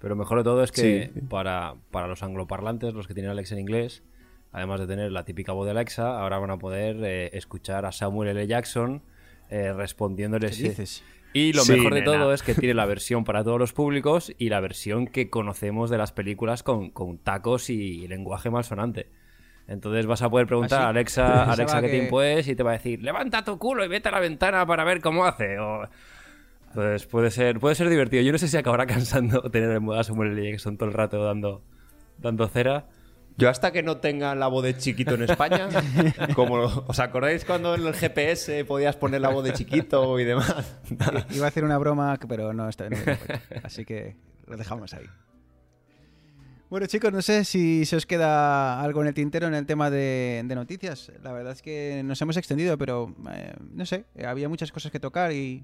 Pero mejor de todo es que para, para, los angloparlantes, los que tienen Alexa en inglés, además de tener la típica voz de Alexa, ahora van a poder eh, escuchar a Samuel L. Jackson eh, respondiéndoles. dices? Y lo mejor de todo es que tiene la versión para todos los públicos y la versión que conocemos de las películas con, con tacos y lenguaje malsonante. Entonces vas a poder preguntar a Alexa, Alexa qué tiempo es y te va a decir, levanta tu culo y vete a la ventana para ver cómo hace. Entonces puede ser, puede ser divertido. Yo no sé si acabará cansando tener en moda Samuel L. son todo el rato dando, dando cera. Yo hasta que no tenga la voz de chiquito en España, como ¿os acordáis cuando en el GPS podías poner la voz de chiquito y demás? Iba a hacer una broma, pero no está. así que lo dejamos ahí. Bueno chicos, no sé si se os queda algo en el tintero en el tema de, noticias. La verdad es que nos hemos extendido, pero eh, no sé, había muchas cosas que tocar y,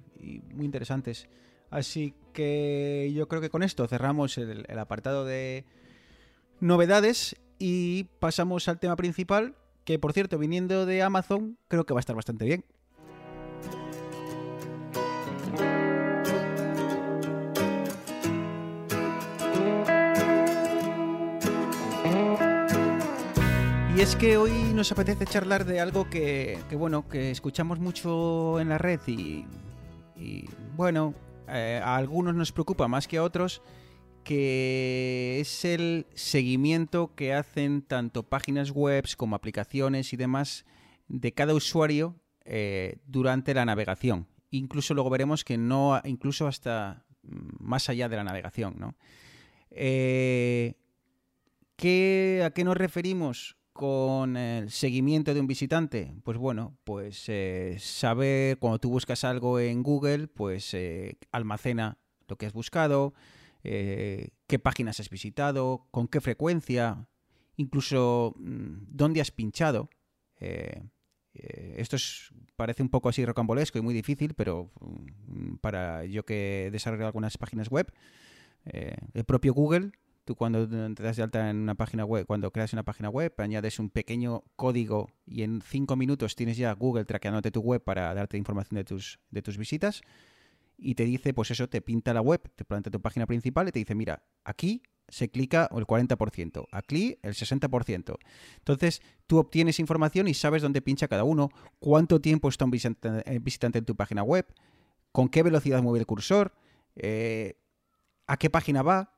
muy interesantes. Así que yo creo que con esto cerramos el apartado de novedades y pasamos al tema principal, que por cierto, viniendo de Amazon, creo que va a estar bastante bien. Y es que hoy nos apetece charlar de algo que, bueno, que escuchamos mucho en la red y, bueno, eh, a algunos nos preocupa más que a otros, que es el seguimiento que hacen tanto páginas web como aplicaciones y demás de cada usuario eh, durante la navegación. Incluso luego veremos que no, incluso hasta mm, más allá de la navegación. Eh, ¿A qué nos referimos con el seguimiento de un visitante? Pues bueno, pues eh, saber cuando tú buscas algo en Google, pues almacena lo que has buscado, eh, qué páginas has visitado, con qué frecuencia, incluso mm, dónde has pinchado. Eh, eh, esto parece un poco así rocambolesco y muy difícil, pero mm, para yo que desarrollo algunas páginas web, el propio Google, tú cuando te das de alta en una página web, cuando creas una página web, añades un pequeño código y en cinco minutos tienes ya Google traqueándote tu web para darte información de tus, de tus visitas y te dice, pues eso, te pinta la web, te planta tu página principal y te dice, mira, aquí se clica el 40%, aquí el 60%. Entonces, tú obtienes información y sabes dónde pincha cada uno, cuánto tiempo está un eh, visitante en tu página web, con qué velocidad mueve el cursor, eh, a qué página va,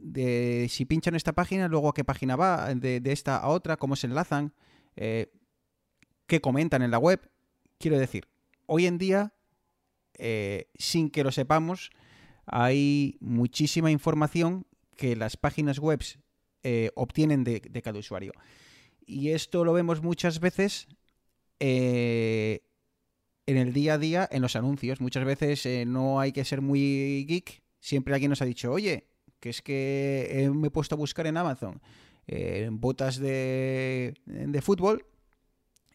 de si pincha en esta página, luego a qué página va, de, esta a otra, cómo se enlazan, eh, qué comentan en la web. Quiero decir, hoy en día eh, sin que lo sepamos, hay muchísima información que las páginas web eh, obtienen de, cada usuario. Y esto lo vemos muchas veces eh, en el día a día, en los anuncios. Muchas veces no hay que ser muy geek. Siempre alguien nos ha dicho, oye, que es que me he puesto a buscar en Amazon botas de, de fútbol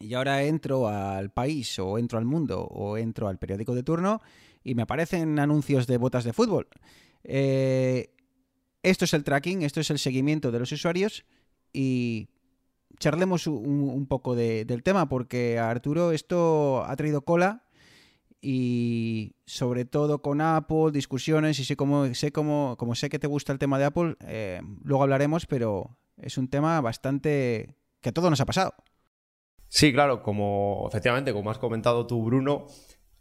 y ahora entro al país o entro al mundo o entro al periódico de turno y me aparecen anuncios de botas de fútbol. Eh, esto es el tracking, esto es el seguimiento de los usuarios y charlemos un, poco del tema porque a Arturo esto ha traído cola y sobre todo con Apple, discusiones y sé cómo, sé cómo, como sé que te gusta el tema de Apple, eh, luego hablaremos, pero es un tema bastante que a todos nos ha pasado. Sí, claro, como efectivamente, como has comentado tú, Bruno,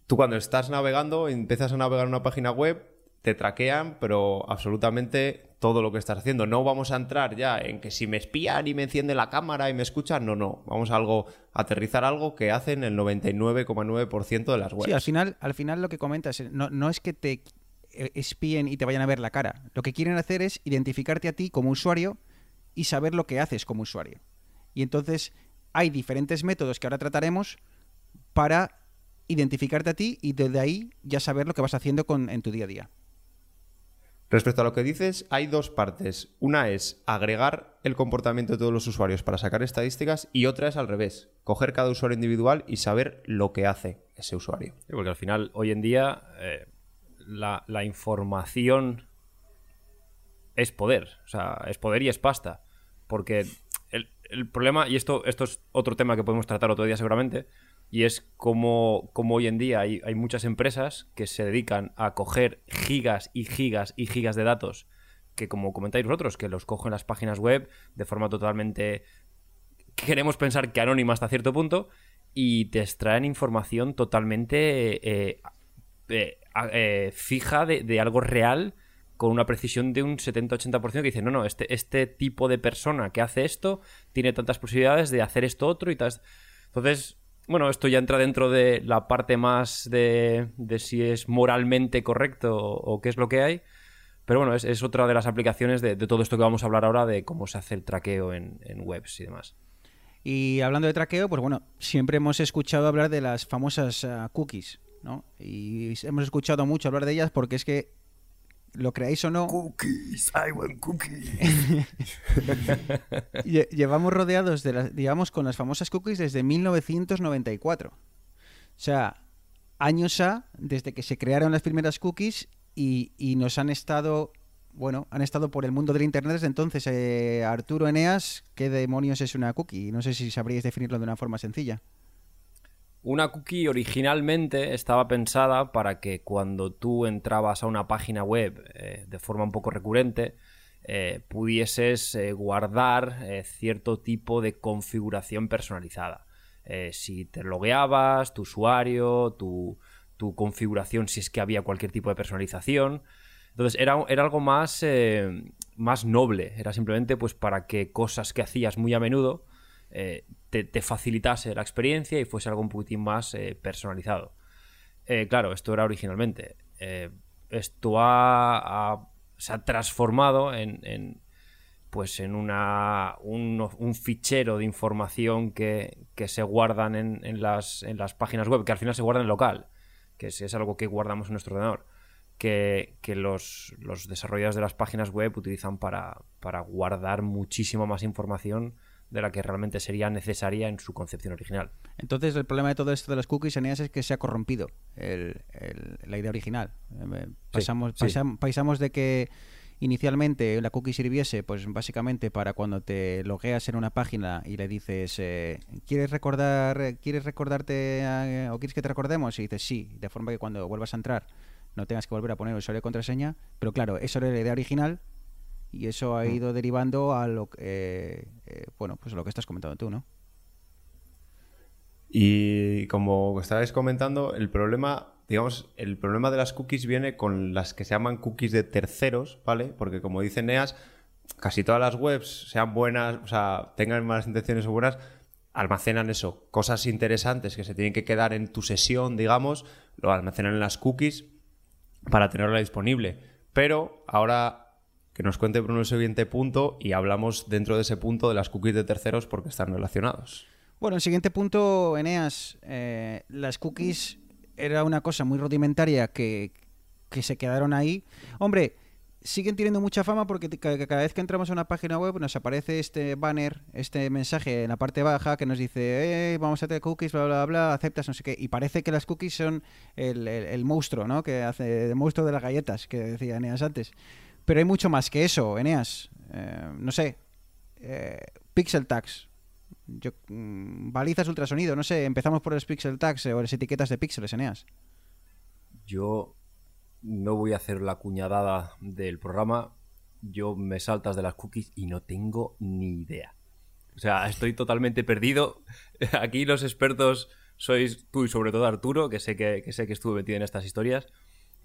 tú cuando estás navegando, empiezas a navegar una página web te traquean, pero absolutamente todo lo que estás haciendo. No vamos a entrar ya en que si me espían y me enciende la cámara y me escuchan, no, no. Vamos a algo, aterrizar algo que hacen el 99,9% de las webs. Sí, al final, al final lo que comentas, eh, no, no es que te eh, espíen y te vayan a ver la cara. Lo que quieren hacer es identificarte a ti como usuario y saber lo que haces como usuario. Y entonces hay diferentes métodos que ahora trataremos para identificarte a ti y desde ahí ya saber lo que vas haciendo con, en tu día a día. Respecto a lo que dices, hay dos partes. Una es agregar el comportamiento de todos los usuarios para sacar estadísticas y otra es al revés, coger cada usuario individual y saber lo que hace ese usuario. Sí, porque al final, hoy en día, eh, la, la información es poder. O sea, es poder y es pasta. Porque el, problema, y esto, esto es otro tema que podemos tratar otro día seguramente, y es como, hoy en día hay, hay, muchas empresas que se dedican a coger gigas y gigas y gigas de datos que como comentáis vosotros, que los cogen las páginas web de forma totalmente... Queremos pensar que anónima hasta cierto punto y te extraen información totalmente eh, eh, eh, fija de, de, algo real con una precisión de un 70-80% que dice, no, no, este, este tipo de persona que hace esto tiene tantas posibilidades de hacer esto otro y tal. Entonces, bueno, esto ya entra dentro de la parte más de, de si es moralmente correcto o, qué es lo que hay. Pero bueno, es, es otra de las aplicaciones de, todo esto que vamos a hablar ahora de cómo se hace el traqueo en, webs y demás. Y hablando de traqueo, pues bueno, siempre hemos escuchado hablar de las famosas uh, cookies, ¿no? Y hemos escuchado mucho hablar de ellas porque es que lo creáis o no. Cookies, I want cookies. llevamos rodeados de las, digamos, con las famosas cookies desde 1994. O sea, años A, desde que se crearon las primeras cookies y, y nos han estado, bueno, han estado por el mundo del Internet desde entonces. Eh, Arturo Eneas, ¿qué demonios es una cookie? No sé si sabríais definirlo de una forma sencilla. Una cookie originalmente estaba pensada para que cuando tú entrabas a una página web eh, de forma un poco recurrente, eh, pudieses eh, guardar cierto tipo de configuración personalizada. Si te logueabas, tu usuario, tu, tu, configuración, si es que había cualquier tipo de personalización. Entonces era, era algo más, más noble, era simplemente pues para que cosas que hacías muy a menudo eh, te, facilitase la experiencia y fuese algo un poquitín más eh, personalizado. Eh, claro, esto era originalmente. Esto ha, se ha transformado en, pues en una, un, un, fichero de información que, que se guardan en, en, las, en, las, páginas web, que al final se guardan en local, que es, es algo que guardamos en nuestro ordenador, que, que los, los, desarrolladores de las páginas web utilizan para, para guardar muchísima más información de la que realmente sería necesaria en su concepción original. Entonces, el problema de todo esto de las cookies, Eneas, es que se ha corrompido el, el, la idea original. Pasamos, sí, sí. pasamos de que inicialmente la cookie sirviese, pues básicamente para cuando te logueas en una página y le dices, eh, ¿quieres recordar, quieres recordarte o quieres que te recordemos? Y dices sí, de forma que cuando vuelvas a entrar no tengas que volver a poner usuario y contraseña. Pero claro, eso era la idea original y eso ha ido derivando a lo eh, eh, bueno pues lo que estás comentando tú no y como estabais comentando el problema digamos el problema de las cookies viene con las que se llaman cookies de terceros vale porque como dice Neas casi todas las webs sean buenas o sea tengan malas intenciones o buenas almacenan eso cosas interesantes que se tienen que quedar en tu sesión digamos lo almacenan en las cookies para tenerla disponible. Pero ahora que nos cuente Bruno el siguiente punto y hablamos dentro de ese punto de las cookies de terceros porque están relacionados. Bueno, el siguiente punto, Eneas, eh, las cookies era una cosa muy rudimentaria que, que se quedaron ahí. Hombre, siguen teniendo mucha fama porque cada vez que entramos a una página web nos aparece este banner, este mensaje en la parte baja que nos dice, eh, vamos a tener cookies, bla, bla, bla, aceptas, no sé qué. Y parece que las cookies son el, el, el monstruo, ¿no? Que hace el monstruo de las galletas, que decía Eneas antes. Pero hay mucho más que eso, Eneas. Eh, no sé. Eh, pixel tags. Yo, mm, balizas ultrasonido, no sé. Empezamos por los pixel tags o las etiquetas de píxeles, Eneas. Yo no voy a hacer la cuñadada del programa. Yo me saltas de las cookies y no tengo ni idea. O sea, estoy totalmente perdido. Aquí los expertos sois tú y sobre todo Arturo, que sé que, que sé que estuve metido en estas historias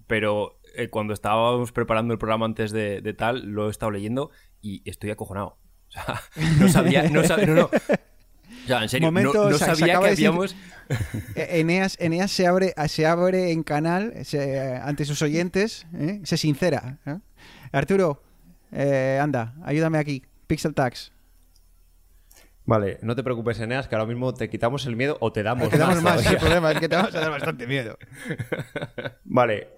pero eh, cuando estábamos preparando el programa antes de, de tal, lo he estado leyendo y estoy acojonado. O sea, no sabía, no sabía, no, no. O sea, en serio, no- Momento, no, sabía que decir- habíamos... Eneas, Eneas se abre, se abre en canal se- ante sus oyentes, ¿eh? se sincera. ¿eh? Arturo, eh, anda, ayúdame aquí. Pixel Tags. Vale, no te preocupes, Eneas, que ahora mismo te quitamos el miedo o te damos Te damos más, todavía. el problema es que te vamos a dar bastante miedo. Vale,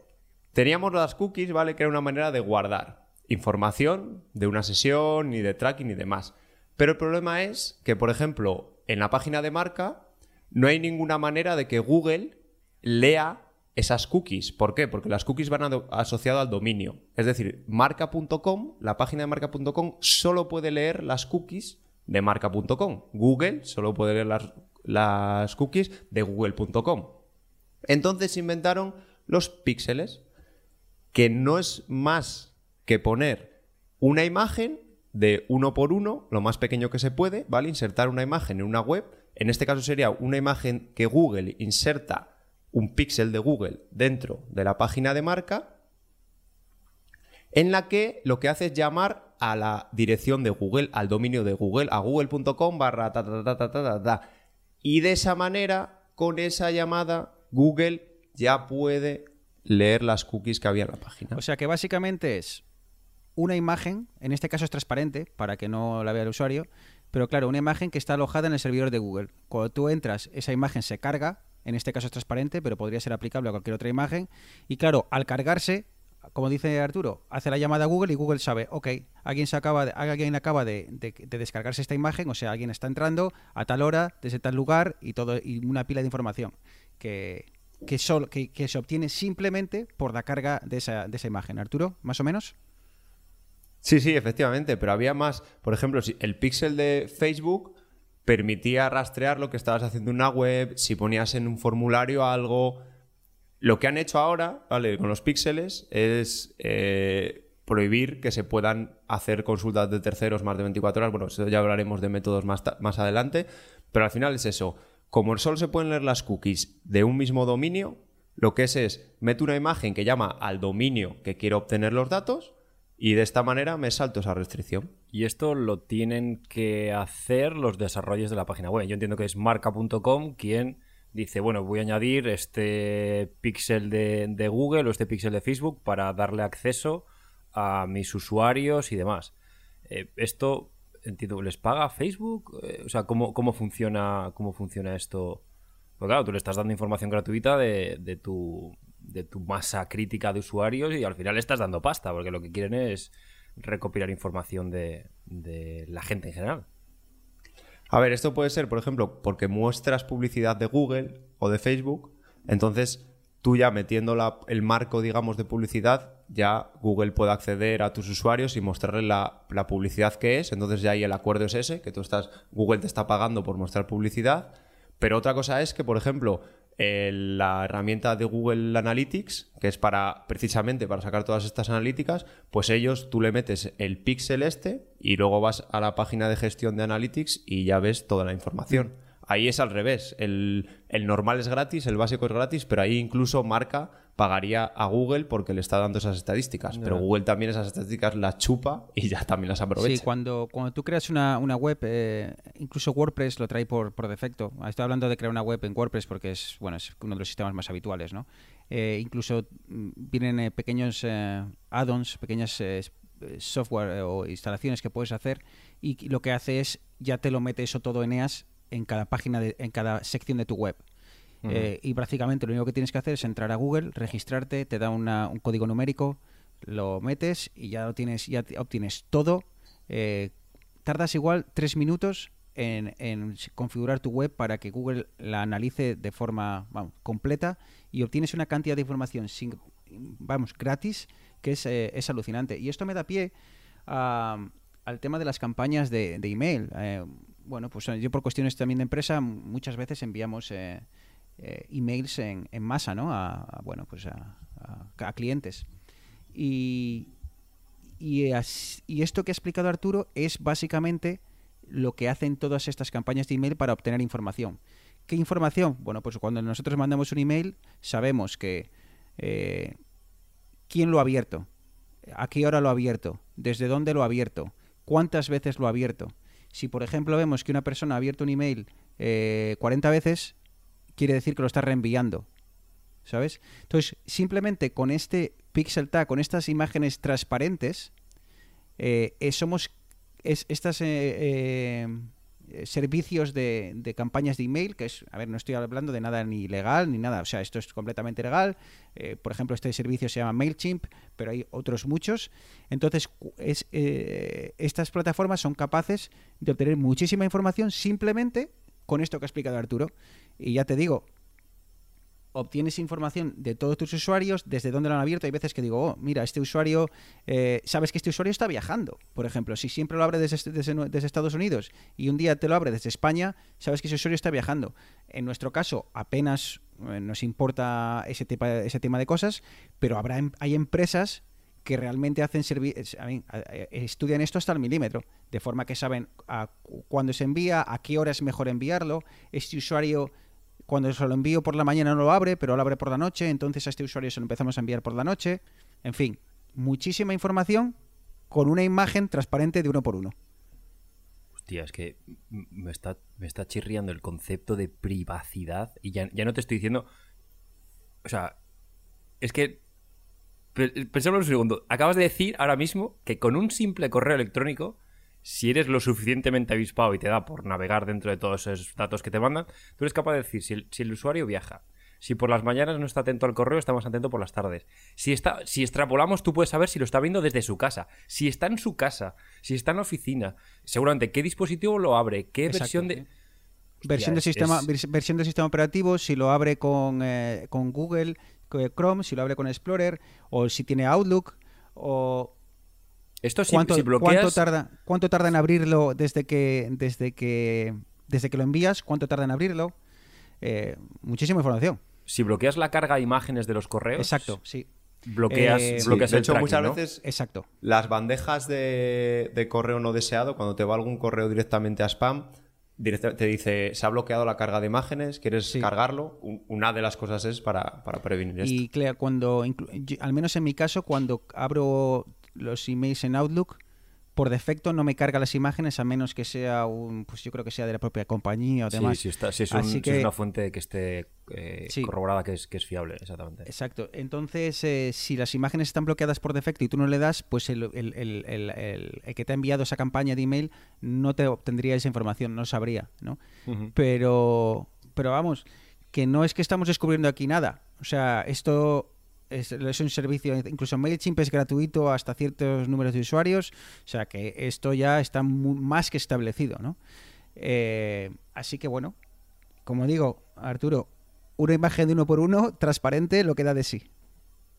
teníamos las cookies, ¿vale? Que era una manera de guardar información de una sesión, ni de tracking, ni demás. Pero el problema es que, por ejemplo, en la página de marca no hay ninguna manera de que Google lea esas cookies. ¿Por qué? Porque las cookies van asociadas al dominio. Es decir, marca.com, la página de marca.com, solo puede leer las cookies de marca.com. Google solo puede leer las, las cookies de google.com. Entonces inventaron los píxeles, que no es más que poner una imagen de uno por uno, lo más pequeño que se puede, ¿vale? Insertar una imagen en una web. En este caso sería una imagen que Google inserta un píxel de Google dentro de la página de marca, en la que lo que hace es llamar a la dirección de Google, al dominio de Google, a google.com barra ta ta ta ta ta ta. Y de esa manera, con esa llamada, Google ya puede leer las cookies que había en la página. O sea que básicamente es una imagen, en este caso es transparente para que no la vea el usuario, pero claro, una imagen que está alojada en el servidor de Google. Cuando tú entras, esa imagen se carga, en este caso es transparente, pero podría ser aplicable a cualquier otra imagen. Y claro, al cargarse, como dice Arturo, hace la llamada a Google y Google sabe, ok, alguien, se acaba de, alguien acaba de, de- de descargarse esta imagen, o sea, alguien está entrando a tal hora, desde tal lugar y todo y una pila de información que, que, solo, que, que se obtiene simplemente por la carga de esa, de esa imagen. Arturo, más o menos. Sí, sí, efectivamente, pero había más. Por ejemplo, si el píxel de Facebook permitía rastrear lo que estabas haciendo en una web, si ponías en un formulario algo. Lo que han hecho ahora, ¿vale? Con los píxeles es eh, prohibir que se puedan hacer consultas de terceros más de 24 horas. Bueno, eso ya hablaremos de métodos más, más adelante, pero al final es eso. Como solo se pueden leer las cookies de un mismo dominio, lo que es es, meto una imagen que llama al dominio que quiero obtener los datos y de esta manera me salto esa restricción. Y esto lo tienen que hacer los desarrollos de la página web. Yo entiendo que es marca.com quien dice, bueno, voy a añadir este píxel de, Google o este píxel de Facebook para darle acceso a mis usuarios y demás. Eh, esto, entiendo, ¿les paga Facebook? Eh, o sea, ¿cómo, cómo, funciona, ¿cómo funciona esto? Pues claro, tú le estás dando información gratuita de, de tu, de tu masa crítica de usuarios y al final le estás dando pasta, porque lo que quieren es recopilar información de, de la gente en general. A ver, esto puede ser, por ejemplo, porque muestras publicidad de Google o de Facebook, entonces tú ya metiendo la- el marco, digamos, de publicidad, ya Google puede acceder a tus usuarios y mostrarles la, la publicidad que es, entonces ya ahí el acuerdo es ese, que tú estás, Google te está pagando por mostrar publicidad, pero otra cosa es que, por ejemplo, la herramienta de Google Analytics, que es para precisamente para sacar todas estas analíticas, pues ellos tú le metes el píxel este y luego vas a la página de gestión de Analytics y ya ves toda la información. Ahí es al revés. El, el normal es gratis, el básico es gratis, pero ahí incluso marca pagaría a Google porque le está dando esas estadísticas. Pero Google también esas estadísticas las chupa y ya también las aprovecha. Sí, cuando, cuando tú creas una, una web, eh, incluso WordPress lo trae por, por defecto. Estoy hablando de crear una web en WordPress porque es, bueno, es uno de los sistemas más habituales, ¿no? Eh, incluso mm, vienen eh, pequeños eh, add-ons, pequeñas software o instalaciones que puedes hacer y lo que hace es ya te lo mete eso todo en EAS en cada página, de, en cada sección de tu web. Eh, y prácticamente lo único que tienes que hacer es entrar a Google, registrarte, te da una- un código numérico, lo metes y ya lo tienes, ya obtienes todo. Eh, tardas igual tres minutos en, en configurar tu web para que Google la analice de forma vamos, completa y obtienes una cantidad de información sin, vamos, gratis que es, eh, es alucinante. Y esto me da pie a- al tema de las campañas de, de email. Eh, bueno, pues eh, yo por cuestiones también de empresa muchas veces enviamos eh, eh, emails en, masa, ¿no? A, bueno, pues a, clientes. Y, y esto que ha explicado Arturo es básicamente lo que hacen todas estas campañas de email para obtener información. ¿Qué información? Bueno, pues cuando nosotros mandamos un email sabemos que eh, quién lo ha abierto, a qué hora lo ha abierto, desde dónde lo ha abierto, cuántas veces lo ha abierto. Si, por ejemplo, vemos que una persona ha abierto un email eh, 40 veces, quiere decir que lo está reenviando. ¿Sabes? Entonces, simplemente con este pixel tag, con estas imágenes transparentes, eh, eh, somos es, estas eh, servicios de, campañas de email, que es, a ver, no estoy hablando de nada ni legal ni nada, o sea, esto es completamente legal. por ejemplo, este servicio se llama MailChimp, pero hay otros muchos. Entonces, es, estas plataformas son capaces de obtener muchísima información simplemente con esto que ha explicado Arturo. Y ya te digo, obtienes información de todos tus usuarios, desde dónde lo han abierto. Hay veces que digo, oh, mira, este usuario, eh, sabes que este usuario está viajando, por ejemplo. Si siempre lo abre desde, Estados Unidos y un día te lo abre desde España, sabes que ese usuario está viajando. En nuestro caso, apenas eh, nos importa ese, tema, de cosas, pero habrá em, hay empresas que realmente hacen estudian esto hasta el milímetro, de forma que saben a cuándo se envía, a qué hora es mejor enviarlo, este usuario cuando se lo envío por la mañana no lo abre, pero lo abre por la noche, entonces a este usuario se lo empezamos a enviar por la noche. En fin, muchísima información con una imagen transparente de uno por uno. Hostia, es que me está, me está chirriando el concepto de privacidad y ya, ya no te estoy diciendo... O sea, es que... Pensémoslo un segundo. Acabas de decir ahora mismo que con un simple correo electrónico si eres lo suficientemente avispado y te da por navegar dentro de todos esos datos que te mandan, tú eres capaz de decir si el, usuario viaja. Si por las mañanas no está atento al correo, está más atento por las tardes. Si, está, si extrapolamos, tú puedes saber si lo está viendo desde su casa. Si está en su casa, si está en la oficina, seguramente qué dispositivo lo abre, qué versión de... versión, de sistema, versión del sistema operativo, si lo abre con, eh, con Google, Chrome, si lo abre con Explorer, o si tiene Outlook, o esto ¿Cuánto, si bloqueas... ¿cuánto, tarda, ¿Cuánto tarda en abrirlo desde que, desde que, desde que lo envías? ¿Cuánto tarda en abrirlo? Eh, muchísima información. Si bloqueas la carga de imágenes de los correos... Exacto, sí. Bloqueas, Eh, bloqueas de el hecho, tracking, muchas ¿no? veces Exacto. las bandejas de, de correo no deseado, cuando te va algún correo directamente a spam, te dice, se ha bloqueado la carga de imágenes, ¿quieres Sí. cargarlo? Un- Una de las cosas es para, para prevenir esto. Y Clea, cuando, al menos en mi caso, cuando abro los emails en Outlook, por defecto no me carga las imágenes a menos que sea un, pues yo creo que sea de la propia compañía o Sí, demás. si, está, si es, un- Así si que- es una fuente que esté eh, Sí. corroborada, que es, que es fiable, exactamente. Exacto. Entonces, eh, si las imágenes están bloqueadas por defecto y tú no le das, pues el, el- el- el- que te ha enviado esa campaña de email no te obtendría esa información, no sabría, ¿no? Pero, pero vamos, que no es que estamos descubriendo aquí nada. O sea, esto es, un servicio, incluso MailChimp es gratuito hasta ciertos números de usuarios. O sea, que esto ya está mu- más que establecido, ¿no? Eh, así que bueno, como digo, Arturo, una imagen de uno por uno, transparente, lo que da de sí.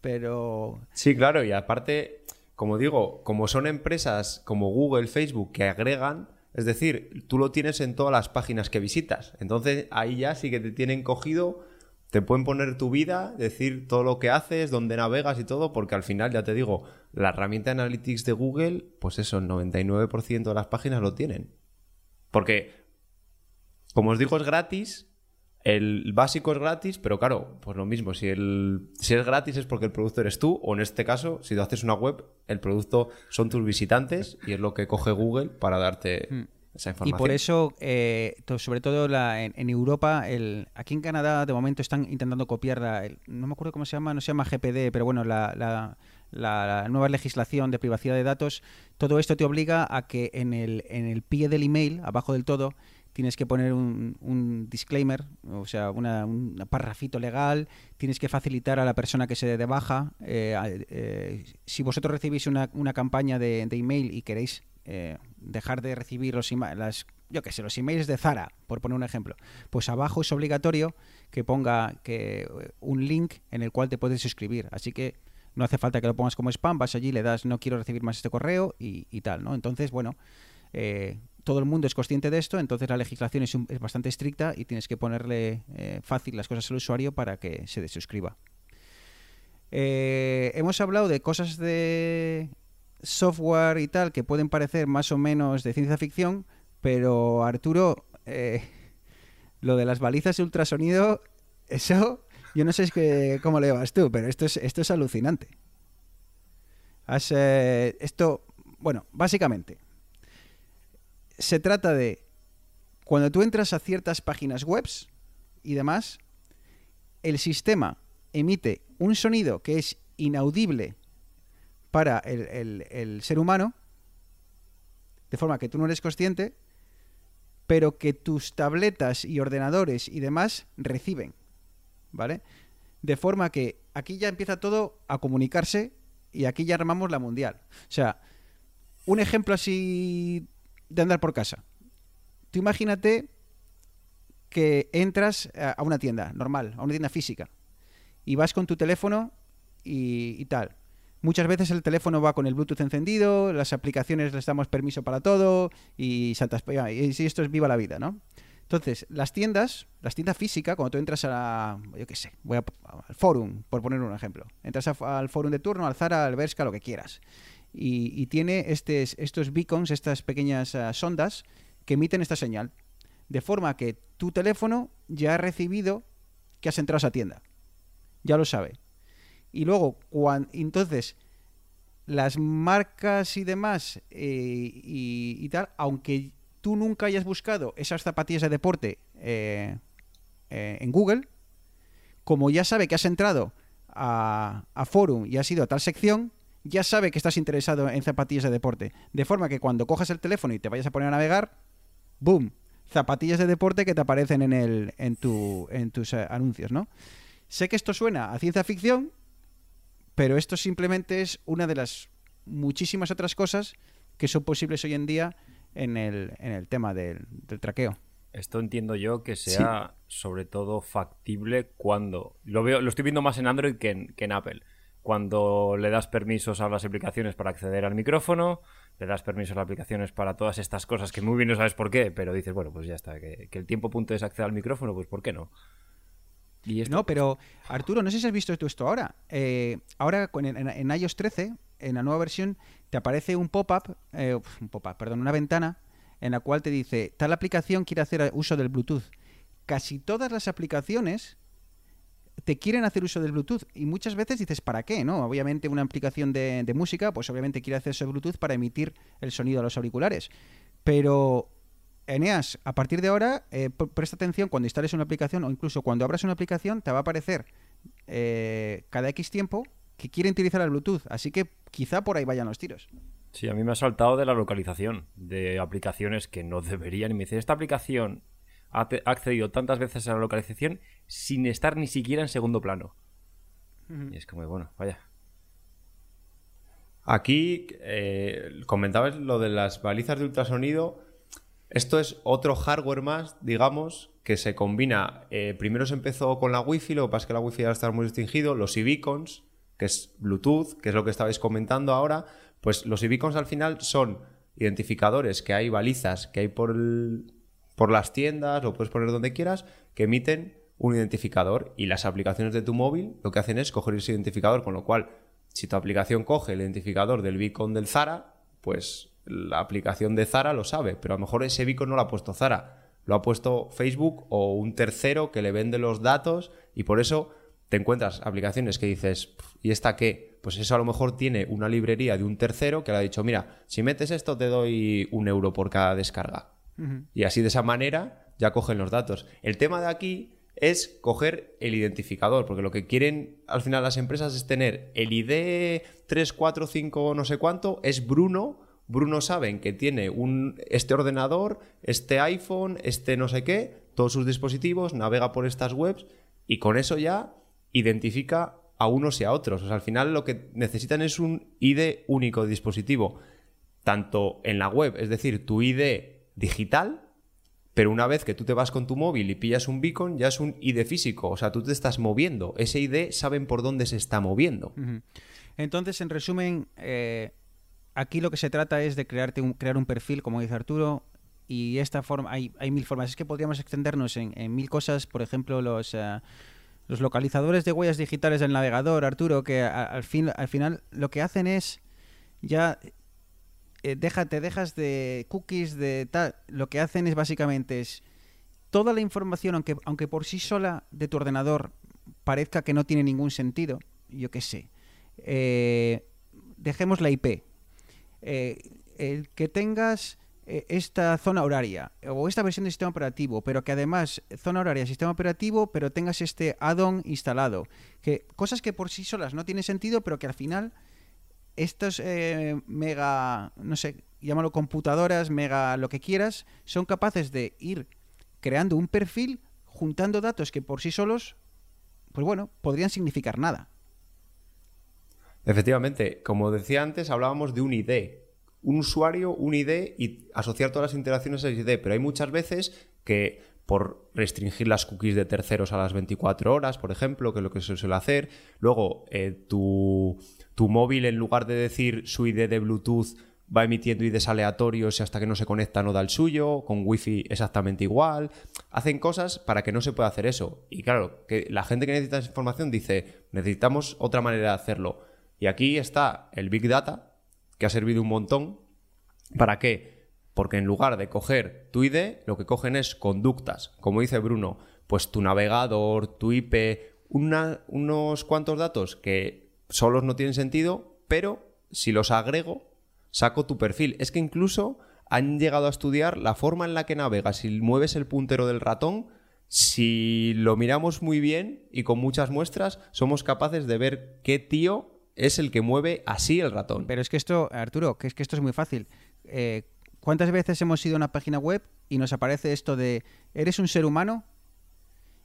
Pero Sí, claro, y aparte, como digo, como son empresas como Google, Facebook que agregan, es decir, tú lo tienes en todas las páginas que visitas. Entonces ahí ya sí que te tienen cogido, te pueden poner tu vida, decir todo lo que haces, dónde navegas y todo, porque al final, ya te digo, la herramienta Analytics de Google, pues eso, el 99% de las páginas lo tienen. Porque, como os digo, es gratis. El básico es gratis, pero claro, pues lo mismo, si, el, si es gratis es porque el producto eres tú, o en este caso, si tú haces una web, el producto son tus visitantes y es lo que coge Google para darte esa Y por eso, eh, sobre todo la- en, en Europa, el, aquí en Canadá de momento están intentando copiar, la, el- no me acuerdo cómo se llama, no se llama GPD, pero bueno, la, la- la- la nueva legislación de privacidad de datos, todo esto te obliga a que en el, en el pie del email, abajo del todo, tienes que poner un, un disclaimer, o sea, una, un parrafito legal, tienes que facilitar a la persona que se dé de baja. eh, eh, si vosotros recibís una, una campaña de, de email y queréis eh, dejar de recibir los las, yo qué sé, los emails de Zara, por poner un ejemplo, pues abajo es obligatorio que ponga que eh, un link en el cual te puedes suscribir. Así que no hace falta que lo pongas como spam, vas allí, le das no quiero recibir más este correo y, tal, ¿no? Entonces, bueno, eh, todo el mundo es consciente de esto, entonces la legislación es, bastante estricta y tienes que ponerle eh, fácil las cosas al usuario para que se desuscriba. Hemos hablado de cosas de software y tal que pueden parecer más o menos de ciencia ficción, pero Arturo, eh, lo de las balizas de ultrasonido, eso, yo no sé es que- cómo le vas tú, pero esto es, esto es alucinante. Has, eh, esto, bueno, básicamente, se trata de cuando tú entras a ciertas páginas webs y demás, el sistema emite un sonido que es inaudible para el, el- ser humano, de forma que tú no eres consciente, pero que tus tabletas y ordenadores y demás reciben, ¿vale? De forma que aquí ya empieza todo a comunicarse y aquí ya armamos la mundial. O sea, un ejemplo así de andar por casa. Tú imagínate que entras a una tienda normal, a una tienda física, y vas con tu teléfono y tal. Muchas veces el teléfono va con el Bluetooth encendido, las aplicaciones les damos permiso para todo y santas y esto es viva la vida, ¿no? Entonces, las tiendas, las tiendas físicas, cuando tú entras a yo qué sé, voy a- al forum, por poner un ejemplo. Entras a- al forum de turno, al Zara, al Bershka, lo que quieras. Y, y tiene estes- estos beacons, estas pequeñas ah, sondas que emiten esta señal. De forma que tu teléfono ya ha recibido que has entrado a esa tienda. Ya lo sabe. Y luego, cuan- entonces, las marcas y demás eh, y, y tal, aunque tú nunca hayas buscado esas zapatillas de deporte eh, eh, en Google, como ya sabe que has entrado a, a Forum y has ido a tal sección, ya sabe que estás interesado en zapatillas de deporte. De forma que cuando cojas el teléfono y te vayas a poner a navegar, ¡boom! Zapatillas de deporte que te aparecen en, el, en, tu, en tus eh, anuncios, ¿no? Sé que esto suena a ciencia ficción, pero esto simplemente es una de las muchísimas otras cosas que son posibles hoy en día en el, en el tema del, del traqueo. Esto entiendo yo que sea sobre todo factible cuando. Lo veo, lo estoy viendo más en Android que en, que en Apple. Cuando le das permisos a las aplicaciones para acceder al micrófono, le das permisos a las aplicaciones para todas estas cosas que muy bien no sabes por qué, pero dices, bueno, pues ya está, que, que el tiempo punto es acceder al micrófono, pues ¿por qué no? Y No, pero Arturo, no sé si has visto tú esto ahora. Eh, ahora con- en, iOS 13, en la nueva versión, te aparece un pop-up, eh, un pop-up, perdón, una ventana en la cual te dice, tal aplicación quiere hacer uso del Bluetooth. Casi todas las aplicaciones te quieren hacer uso del Bluetooth y muchas veces dices, ¿para qué? ¿No? Obviamente una aplicación de, de música, pues obviamente quiere hacerse Bluetooth para emitir el sonido a los auriculares. Pero Eneas, a partir de ahora, eh, presta atención cuando instales una aplicación o incluso cuando abras una aplicación, te va a aparecer eh, cada X tiempo que quiere utilizar el Bluetooth. Así que quizá por ahí vayan los tiros. Sí, a mí me ha saltado de la localización, de aplicaciones que no deberían. Y me dice, esta aplicación ha accedido tantas veces a la localización sin estar ni siquiera en segundo plano. Y es como, bueno, vaya. Aquí eh, comentabas lo de las balizas de ultrasonido. Esto es otro hardware más, digamos, que se combina. eh, primero se empezó con la Wi-Fi, lo que pasa es que la Wi-Fi ya está muy restringido. Los e-beacons, que es Bluetooth, que es lo que estabais comentando ahora. Pues los e-beacons al final son identificadores que hay balizas que hay por, el- por las tiendas, lo puedes poner donde quieras, que emiten un identificador y las aplicaciones de tu móvil lo que hacen es coger ese identificador, con lo cual si tu aplicación coge el identificador del beacon del Zara, pues la aplicación de Zara lo sabe, pero a lo mejor ese beacon no lo ha puesto Zara, lo ha puesto Facebook o un tercero que le vende los datos y por eso te encuentras aplicaciones que dices, "Pf, ¿y esta qué? Pues eso a lo mejor tiene una librería de un tercero que le ha dicho, mira, si metes esto te doy un euro por cada descarga. Y así de esa manera ya cogen los datos. El tema de aquí es coger el identificador, porque lo que quieren al final las empresas es tener el ID 345 no sé cuánto, es Bruno. Bruno saben que tiene un, este ordenador, este iPhone, este no sé qué, todos sus dispositivos, navega por estas webs y con eso ya identifica a unos y a otros. O sea, al final lo que necesitan es un ID único de dispositivo, tanto en la web, es decir, tu ID digital, pero una vez que tú te vas con tu móvil y pillas un beacon, ya es un ID físico. O sea, tú te estás moviendo. Ese ID saben por dónde se está moviendo. Entonces, en resumen, eh, aquí lo que se trata es de crearte un, crear un perfil, como dice Arturo, y esta forma, hay, hay mil formas. Es que podríamos extendernos en, mil cosas, por ejemplo, los, eh, los localizadores de huellas digitales del navegador, Arturo, que al, fin, al final lo que hacen es ya eh, deja, te dejas de cookies, de tal. Lo que hacen es básicamente es toda la información, aunque, aunque por sí sola de tu ordenador parezca que no tiene ningún sentido, yo qué sé. eh, dejemos la IP. Eh, el que tengas eh, esta zona horaria o esta versión del sistema operativo, pero que además zona horaria, sistema operativo, pero tengas este add-on instalado. Que, cosas que por sí solas no tienen sentido, pero que al final estos eh, mega, no sé, llámalo computadoras, mega lo que quieras, son capaces de ir creando un perfil juntando datos que por sí solos, pues bueno, podrían significar nada. Efectivamente, como decía antes, hablábamos de un ID. Un usuario, un ID y asociar todas las interacciones a ese ID. Pero hay muchas veces que por restringir las cookies de terceros a las 24 horas, por ejemplo, que es lo que se suele hacer. Luego, eh, tu, tu móvil, en lugar de decir su ID de Bluetooth, va emitiendo IDs aleatorios y hasta que no se conecta no da el suyo, con Wi-Fi exactamente igual. Hacen cosas para que no se pueda hacer eso. Y claro, que la gente que necesita esa información dice, necesitamos otra manera de hacerlo. Y aquí está el Big Data, que ha servido un montón. ¿Para qué? Porque en lugar de coger tu ID, lo que cogen es conductas. Como dice Bruno, pues tu navegador, tu IP, unos cuantos datos que solos no tienen sentido, pero si los agrego, saco tu perfil. Es que incluso han llegado a estudiar la forma en la que navegas. Si mueves el puntero del ratón, si lo miramos muy bien y con muchas muestras, somos capaces de ver qué tío es el que mueve así el ratón. Pero es que esto, Arturo, que es que esto es muy fácil. Eh, ¿Cuántas veces hemos ido a una página web y nos aparece esto de ¿eres un ser humano?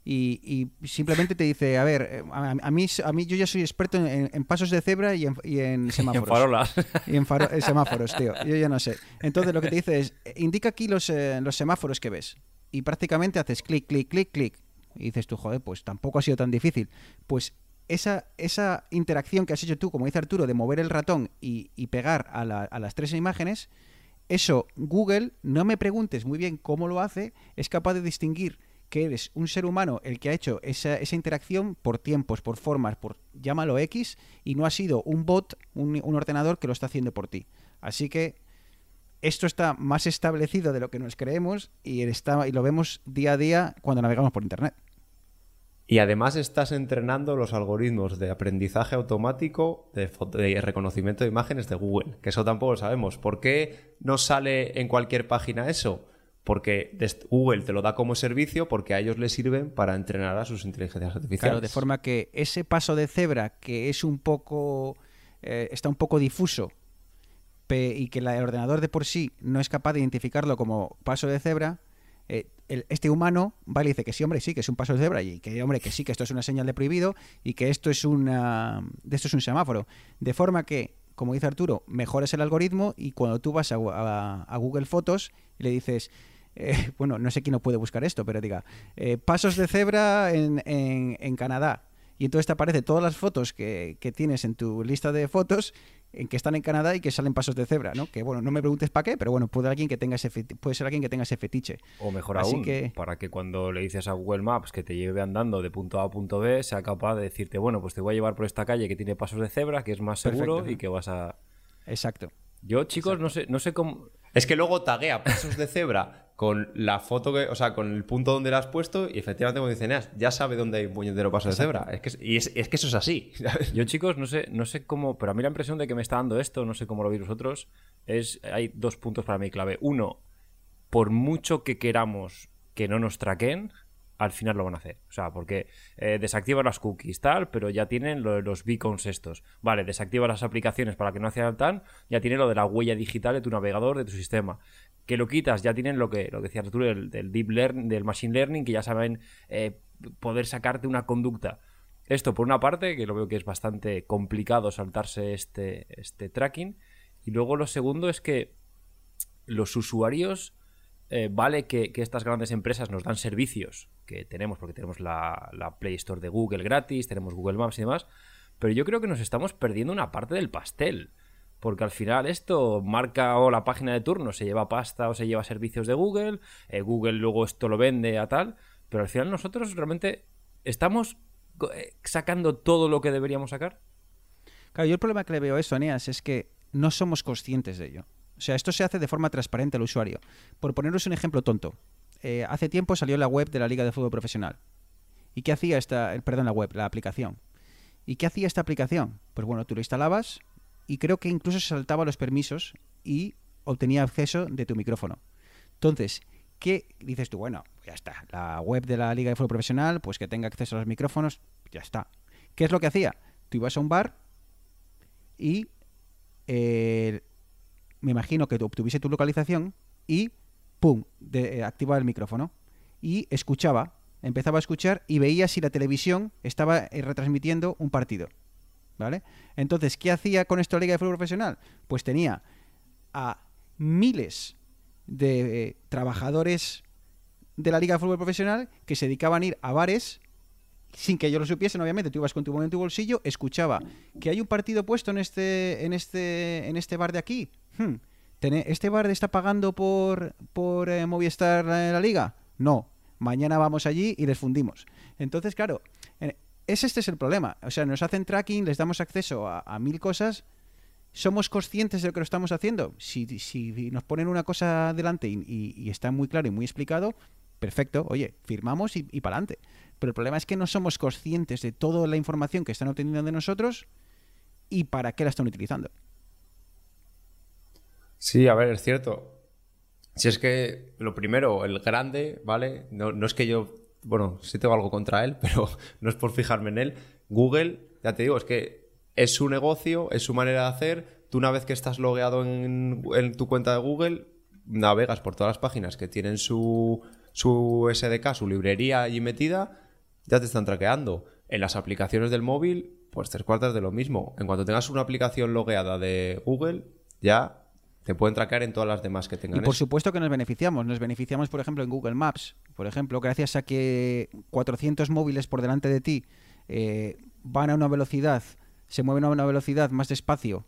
Y, simplemente te dice, a ver, eh, a, mí, a mí yo ya soy experto en, pasos de cebra y en, semáforos. Y en farolas. Y en, semáforos, tío. Yo ya no sé. Entonces lo que te dice es, indica aquí los, eh, los semáforos que ves. Y prácticamente haces clic, clic, clic, clic. Y dices tú, joder, pues tampoco ha sido tan difícil. Pues esa, esa interacción que has hecho tú, como dice Arturo, de mover el ratón y, pegar a, las tres imágenes, eso Google, no me preguntes muy bien cómo lo hace, es capaz de distinguir que eres un ser humano el que ha hecho esa, esa interacción por tiempos, por formas, por llámalo X, y no ha sido un bot, un, un ordenador que lo está haciendo por ti. Así que esto está más establecido de lo que nos creemos y, está, y lo vemos día a día cuando navegamos por Internet. Y además estás entrenando los algoritmos de aprendizaje automático de, reconocimiento de imágenes de Google, que eso tampoco lo sabemos. ¿Por qué no sale en cualquier página eso? Porque Google te lo da como servicio porque a ellos les sirven para entrenar a sus inteligencias artificiales. Claro, de forma que ese paso de cebra que es un poco eh, está un poco difuso y que el ordenador de por sí no es capaz de identificarlo como paso de cebra, eh, este humano va y dice que sí, hombre, sí, que es un paso de cebra y que, hombre, que sí, que esto es una señal de prohibido y que esto es, una, esto es un semáforo. De forma que, como dice Arturo, mejoras el algoritmo y cuando tú vas a, Google Fotos y le dices, eh, bueno, no sé quién no puede buscar esto, pero diga, eh, pasos de cebra en, en, Canadá. Y entonces te aparecen todas las fotos que, que, tienes en tu lista de fotos en que están en Canadá y que salen pasos de cebra, ¿no? Que bueno, no me preguntes para qué, pero bueno, puede, alguien que tenga ese puede ser alguien que tenga ese fetiche. O mejor aún, para que cuando le dices a Google Maps que te lleve andando de punto A a punto B, sea capaz de decirte, bueno, pues te voy a llevar por esta calle que tiene pasos de cebra, que es más seguro y que vas a... Exacto. Yo, chicos, no sé, no sé cómo... Es que luego taguea pasos de cebra con la foto que, o sea, con el punto donde la has puesto y efectivamente como dicen, ya sabe dónde hay un puñetero paso de cebra. Es que, y es, que eso es así. Yo, chicos, no sé, no sé cómo, pero a mí la impresión de que me está dando esto, no sé cómo lo veis vosotros, es, hay dos puntos para mí clave. Uno, por mucho que queramos que no nos traqueen, al final lo van a hacer. O sea, porque eh, desactiva las cookies, tal, pero ya tienen los beacons estos. Vale, desactiva las aplicaciones para que no hagan tan, ya tienen lo de la huella digital de tu navegador, de tu sistema. Que lo quitas, ya tienen lo que, lo que decía Arturo del, deep learning, del machine learning, que ya saben eh, poder sacarte una conducta. Esto por una parte, que lo veo que es bastante complicado saltarse este, este tracking. Y luego lo segundo es que los usuarios eh, vale que, estas grandes empresas nos dan servicios que tenemos, porque tenemos la, Play Store de Google gratis, tenemos Google Maps y demás, pero yo creo que nos estamos perdiendo una parte del pastel. Porque al final esto marca o la página de turno, se lleva pasta o se lleva servicios de Google, eh, Google luego esto lo vende a tal, pero al final nosotros realmente estamos eh, sacando todo lo que deberíamos sacar. Claro, yo el problema que le veo a eso, Aneas, es que no somos conscientes de ello. O sea, esto se hace de forma transparente al usuario. Por poneros un ejemplo tonto. Eh, hace tiempo salió la web de la Liga de Fútbol Profesional. ¿Y qué hacía esta, perdón, la web, la aplicación? ¿Y qué hacía esta aplicación? Pues bueno, tú lo instalabas, y creo que incluso se saltaba los permisos y obtenía acceso de tu micrófono. Entonces, ¿qué dices tú? Bueno, ya está. La web de la Liga de Fútbol Profesional, pues que tenga acceso a los micrófonos, ya está. ¿Qué es lo que hacía? Tú ibas a un bar y eh, me imagino que obtuviese tu localización y ¡pum! De, eh, activaba el micrófono y escuchaba, empezaba a escuchar y veía si la televisión estaba eh, retransmitiendo un partido. ¿Vale? Entonces, ¿qué hacía con esto la Liga de Fútbol Profesional? Pues tenía a miles de eh, trabajadores de la Liga de Fútbol Profesional que se dedicaban a ir a bares sin que ellos lo supiesen, obviamente, tú ibas con tu tu bolsillo, escuchaba que hay un partido puesto en este, en este, en este bar de aquí. Hmm, ¿tene- ¿Este bar está pagando por, por eh, Movistar eh, la liga? No. Mañana vamos allí y les fundimos. Entonces, claro, eh, es este es el problema. O sea, nos hacen tracking, les damos acceso a, mil cosas. ¿Somos conscientes de lo que lo estamos haciendo? Si, si nos ponen una cosa delante y está muy claro y muy explicado, perfecto, oye, firmamos y, y para adelante. Pero el problema es que no somos conscientes de toda la información que están obteniendo de nosotros y para qué la están utilizando. Sí, a ver, es cierto. Si es que lo primero, el grande, ¿vale? No, no es que yo, bueno, sí tengo algo contra él, pero no es por fijarme en él. Google, ya te digo, es que es su negocio, es su manera de hacer. Tú una vez que estás logueado en, en tu cuenta de Google, navegas por todas las páginas que tienen su, su SDK, su librería allí metida, ya te están traqueando. En las aplicaciones del móvil, pues tres cuartas de lo mismo. En cuanto tengas una aplicación logueada de Google, ya te pueden traquear en todas las demás que Y tengan. por eso. supuesto que nos beneficiamos. Nos beneficiamos, por ejemplo, en Google Maps. Por ejemplo, gracias a que 400 móviles por delante de ti eh, van a una velocidad, se mueven a una velocidad más despacio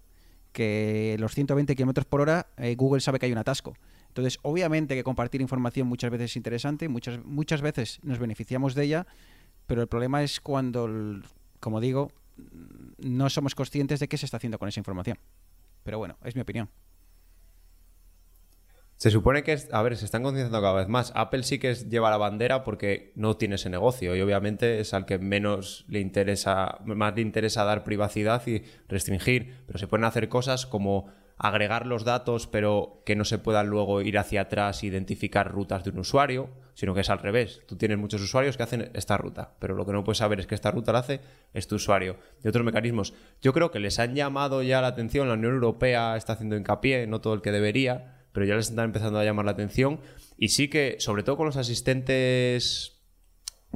que los 120 kilómetros por hora, eh, Google sabe que hay un atasco. Entonces, obviamente que compartir información muchas veces es interesante, muchas, muchas veces nos beneficiamos de ella, pero el problema es cuando, como digo, no somos conscientes de qué se está haciendo con esa información. Pero bueno, es mi opinión. Se supone que, es- a ver, se están concienciando cada vez más. Apple sí que lleva la bandera porque no tiene ese negocio y obviamente es al que menos le interesa, más le interesa dar privacidad y restringir. Pero se pueden hacer cosas como agregar los datos, pero que no se puedan luego ir hacia atrás e identificar rutas de un usuario, sino que es al revés. Tú tienes muchos usuarios que hacen esta ruta, pero lo que no puedes saber es que esta ruta la hace es tu usuario. Y otros mecanismos. Yo creo que les han llamado ya la atención, la Unión Europea está haciendo hincapié, no todo el que debería, pero ya les están empezando a llamar la atención. Y sí que, sobre todo con los asistentes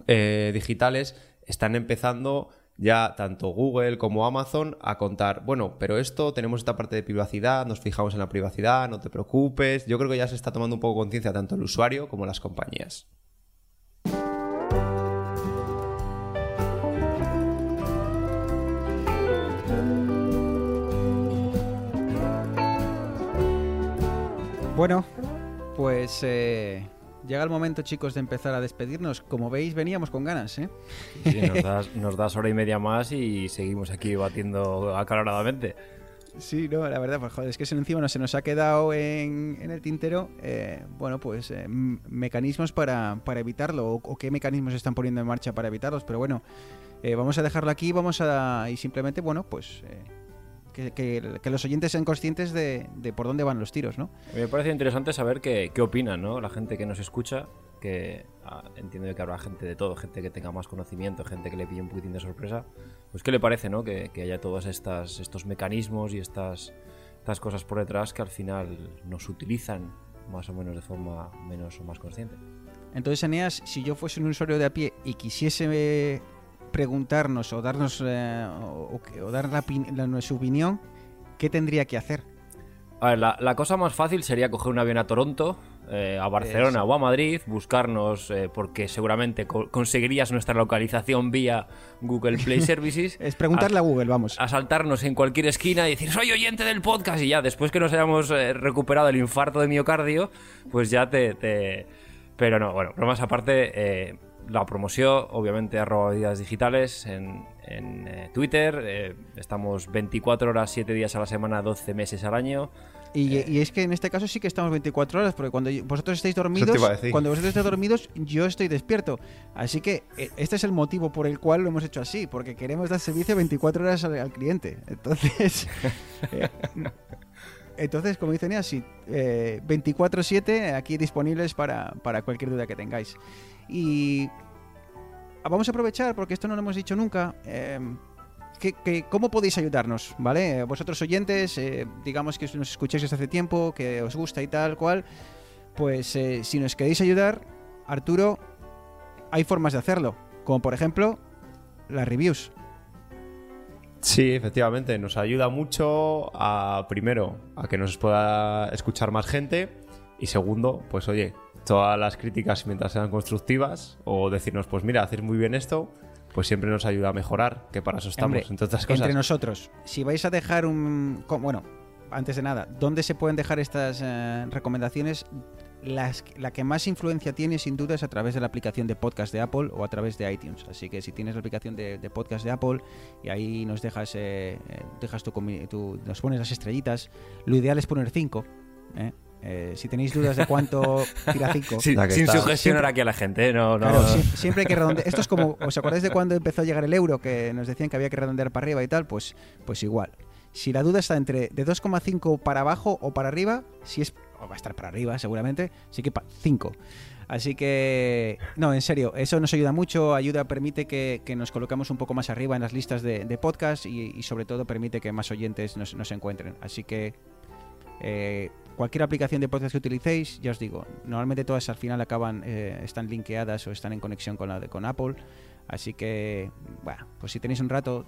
eh, digitales, están empezando ya tanto Google como Amazon a contar, bueno, pero esto tenemos esta parte de privacidad, nos fijamos en la privacidad, no te preocupes. Yo creo que ya se está tomando un poco conciencia tanto el usuario como las compañías. Bueno, pues eh, llega el momento, chicos, de empezar a despedirnos. Como veis, veníamos con ganas, ¿eh? Sí, nos, das, nos das hora y media más y seguimos aquí batiendo acaloradamente. Sí, no, la verdad, pues joder, es que encima no se nos ha quedado en, en el tintero, eh, bueno, pues eh, mecanismos para, para evitarlo, o, o qué mecanismos están poniendo en marcha para evitarlos, pero bueno, eh, vamos a dejarlo aquí, vamos a, y simplemente, bueno, pues eh, que, que- que los oyentes sean conscientes de, de por dónde van los tiros, ¿no? Me parece interesante saber qué, qué opinan, ¿no? La gente que nos escucha, que ah, entiendo que habrá gente de todo, gente que tenga más conocimiento, gente que le pille un poquitín de sorpresa. Pues qué le parece, ¿no? Que, que haya todos estas, estos mecanismos y estas, estas cosas por detrás que al final nos utilizan más o menos de forma menos o más consciente. Entonces, Eneas, si yo fuese un usuario de a pie y quisiese preguntarnos o darnos eh, o, dar la, su opinión, ¿qué tendría que hacer? A ver, la, la cosa más fácil sería coger un avión a Toronto, eh, a Barcelona o a Madrid, buscarnos, eh, porque seguramente co- conseguirías nuestra localización vía Google Play Services. Es preguntarle a Google, vamos. a saltarnos en cualquier esquina y decir soy oyente del podcast y ya después que nos hayamos eh, recuperado el infarto de miocardio pues ya te, te- pero no bueno bromas aparte la promoción obviamente arroba vidas digitales en, en, eh, Twitter eh, estamos 24 horas 7 días a la semana 12 meses al año Y, y es que en este caso sí que estamos 24 horas, porque cuando vosotros estáis dormidos, cuando vosotros estáis dormidos, yo estoy despierto. Así que eh, este es el motivo por el cual lo hemos hecho así, porque queremos dar servicio 24 horas al, al cliente. Entonces, eh, entonces como dice Nia, sí, eh, 24/7 aquí disponibles para, para cualquier duda que tengáis. Y vamos a aprovechar, porque esto no lo hemos dicho nunca. eh, que, ¿Cómo podéis ayudarnos? ¿Vale? Vosotros oyentes, eh, digamos que nos escucháis desde hace tiempo, que os gusta y tal cual, pues eh, si nos queréis ayudar, Arturo, hay formas de hacerlo. Como por ejemplo, las reviews. Sí, efectivamente, nos ayuda mucho a, primero, a que nos pueda escuchar más gente y segundo, pues oye, todas las críticas mientras sean constructivas o decirnos, pues mira, hacéis muy bien esto, pues siempre nos ayuda a mejorar, que para eso estamos, Hombre, entre otras cosas. Entre nosotros, si vais a dejar un... Bueno, antes de nada, ¿dónde se pueden dejar estas eh, recomendaciones? Las- la que más influencia tiene sin duda es a través de la aplicación de podcast de Apple o a través de iTunes. Así que si tienes la aplicación de, de podcast de Apple y ahí nos dejas, eh, eh, dejas tu, tu- nos pones las estrellitas, lo ideal es poner 5. Si tenéis dudas de cuánto tira 5. Sin, sugestionar aquí a la gente, ¿eh? no, no. Claro, siempre hay que redondear. Esto es como, ¿os acordáis de cuando empezó a llegar el euro? Que nos decían que había que redondear para arriba y tal. Pues, pues igual. Si la duda está entre de 2,5 para abajo o para arriba, si es. o va a estar para arriba seguramente, sí que para 5. Así que. No, en serio, eso nos ayuda mucho. Ayuda, permite que, que nos colocamos un poco más arriba en las listas de, de podcast y, y sobre todo permite que más oyentes nos, nos encuentren. Así que. eh, cualquier aplicación de podcast que utilicéis, ya os digo, normalmente todas al final acaban, eh, están linkeadas o están en conexión con la de con Apple. Así que, bueno, pues si tenéis un rato,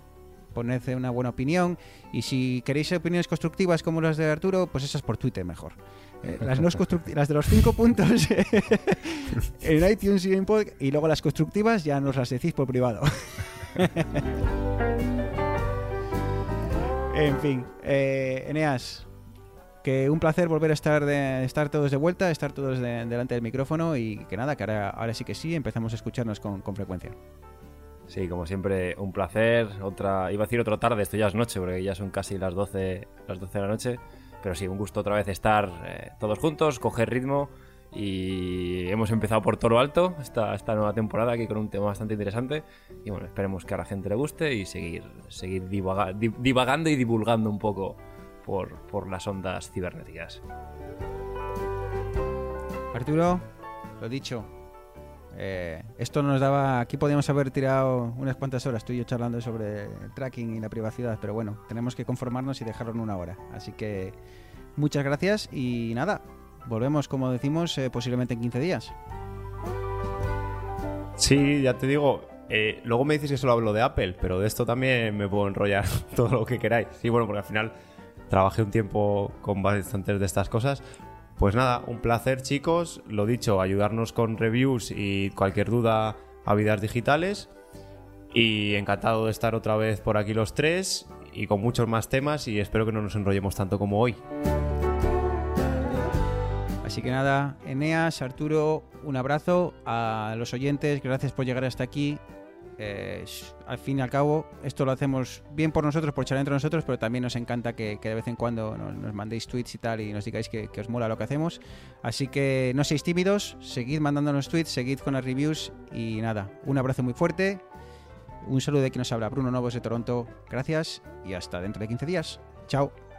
poned una buena opinión. Y si queréis opiniones constructivas como las de Arturo, pues esas por Twitter mejor. Eh, las, no las de los cinco puntos en iTunes y en Pod, y luego las constructivas ya nos las decís por privado. en fin, eh, Eneas, que un placer volver a estar de, estar todos de vuelta, estar todos de- delante del micrófono y que nada, que ahora, ahora sí que sí, empezamos a escucharnos con, con frecuencia. Sí, como siempre, un placer. Otra, iba a decir otra tarde, esto ya es noche, porque ya son casi las 12, las 12 de la noche. Pero sí, un gusto otra vez estar eh, todos juntos, coger ritmo. Y hemos empezado por todo lo alto esta, esta nueva temporada aquí con un tema bastante interesante. Y bueno, esperemos que a la gente le guste y seguir, seguir divaga- di- divagando y divulgando un poco por, por las ondas cibernéticas. Arturo, lo dicho. eh, esto nos daba. Aquí podíamos haber tirado unas cuantas horas tú y yo charlando sobre el tracking y la privacidad, pero bueno, tenemos que conformarnos y dejarlo en una hora. Así que muchas gracias y nada, volvemos, como decimos, eh, posiblemente en 15 días. Sí, ya te digo. eh, luego me dices que solo hablo de Apple, pero de esto también me puedo enrollar todo lo que queráis. Sí, bueno, porque al final trabajé un tiempo con bastantes de estas cosas. Pues nada, un placer chicos. Lo dicho, ayudarnos con reviews y cualquier duda a vidas digitales. Y encantado de estar otra vez por aquí los tres y con muchos más temas y espero que no nos enrollemos tanto como hoy. Así que nada, Eneas, Arturo, un abrazo a los oyentes, gracias por llegar hasta aquí. Eh, al fin y al cabo, esto lo hacemos bien por nosotros, por echar entre nosotros, pero también nos encanta que, de vez en cuando nos, nos mandéis tweets y tal y nos digáis que, que os mola lo que hacemos. Así que no seáis tímidos, seguid mandándonos tweets, seguid con las reviews y nada, un abrazo muy fuerte. Un saludo de quien nos habla, Bruno Novos de Toronto. Gracias y hasta dentro de 15 días. Chao.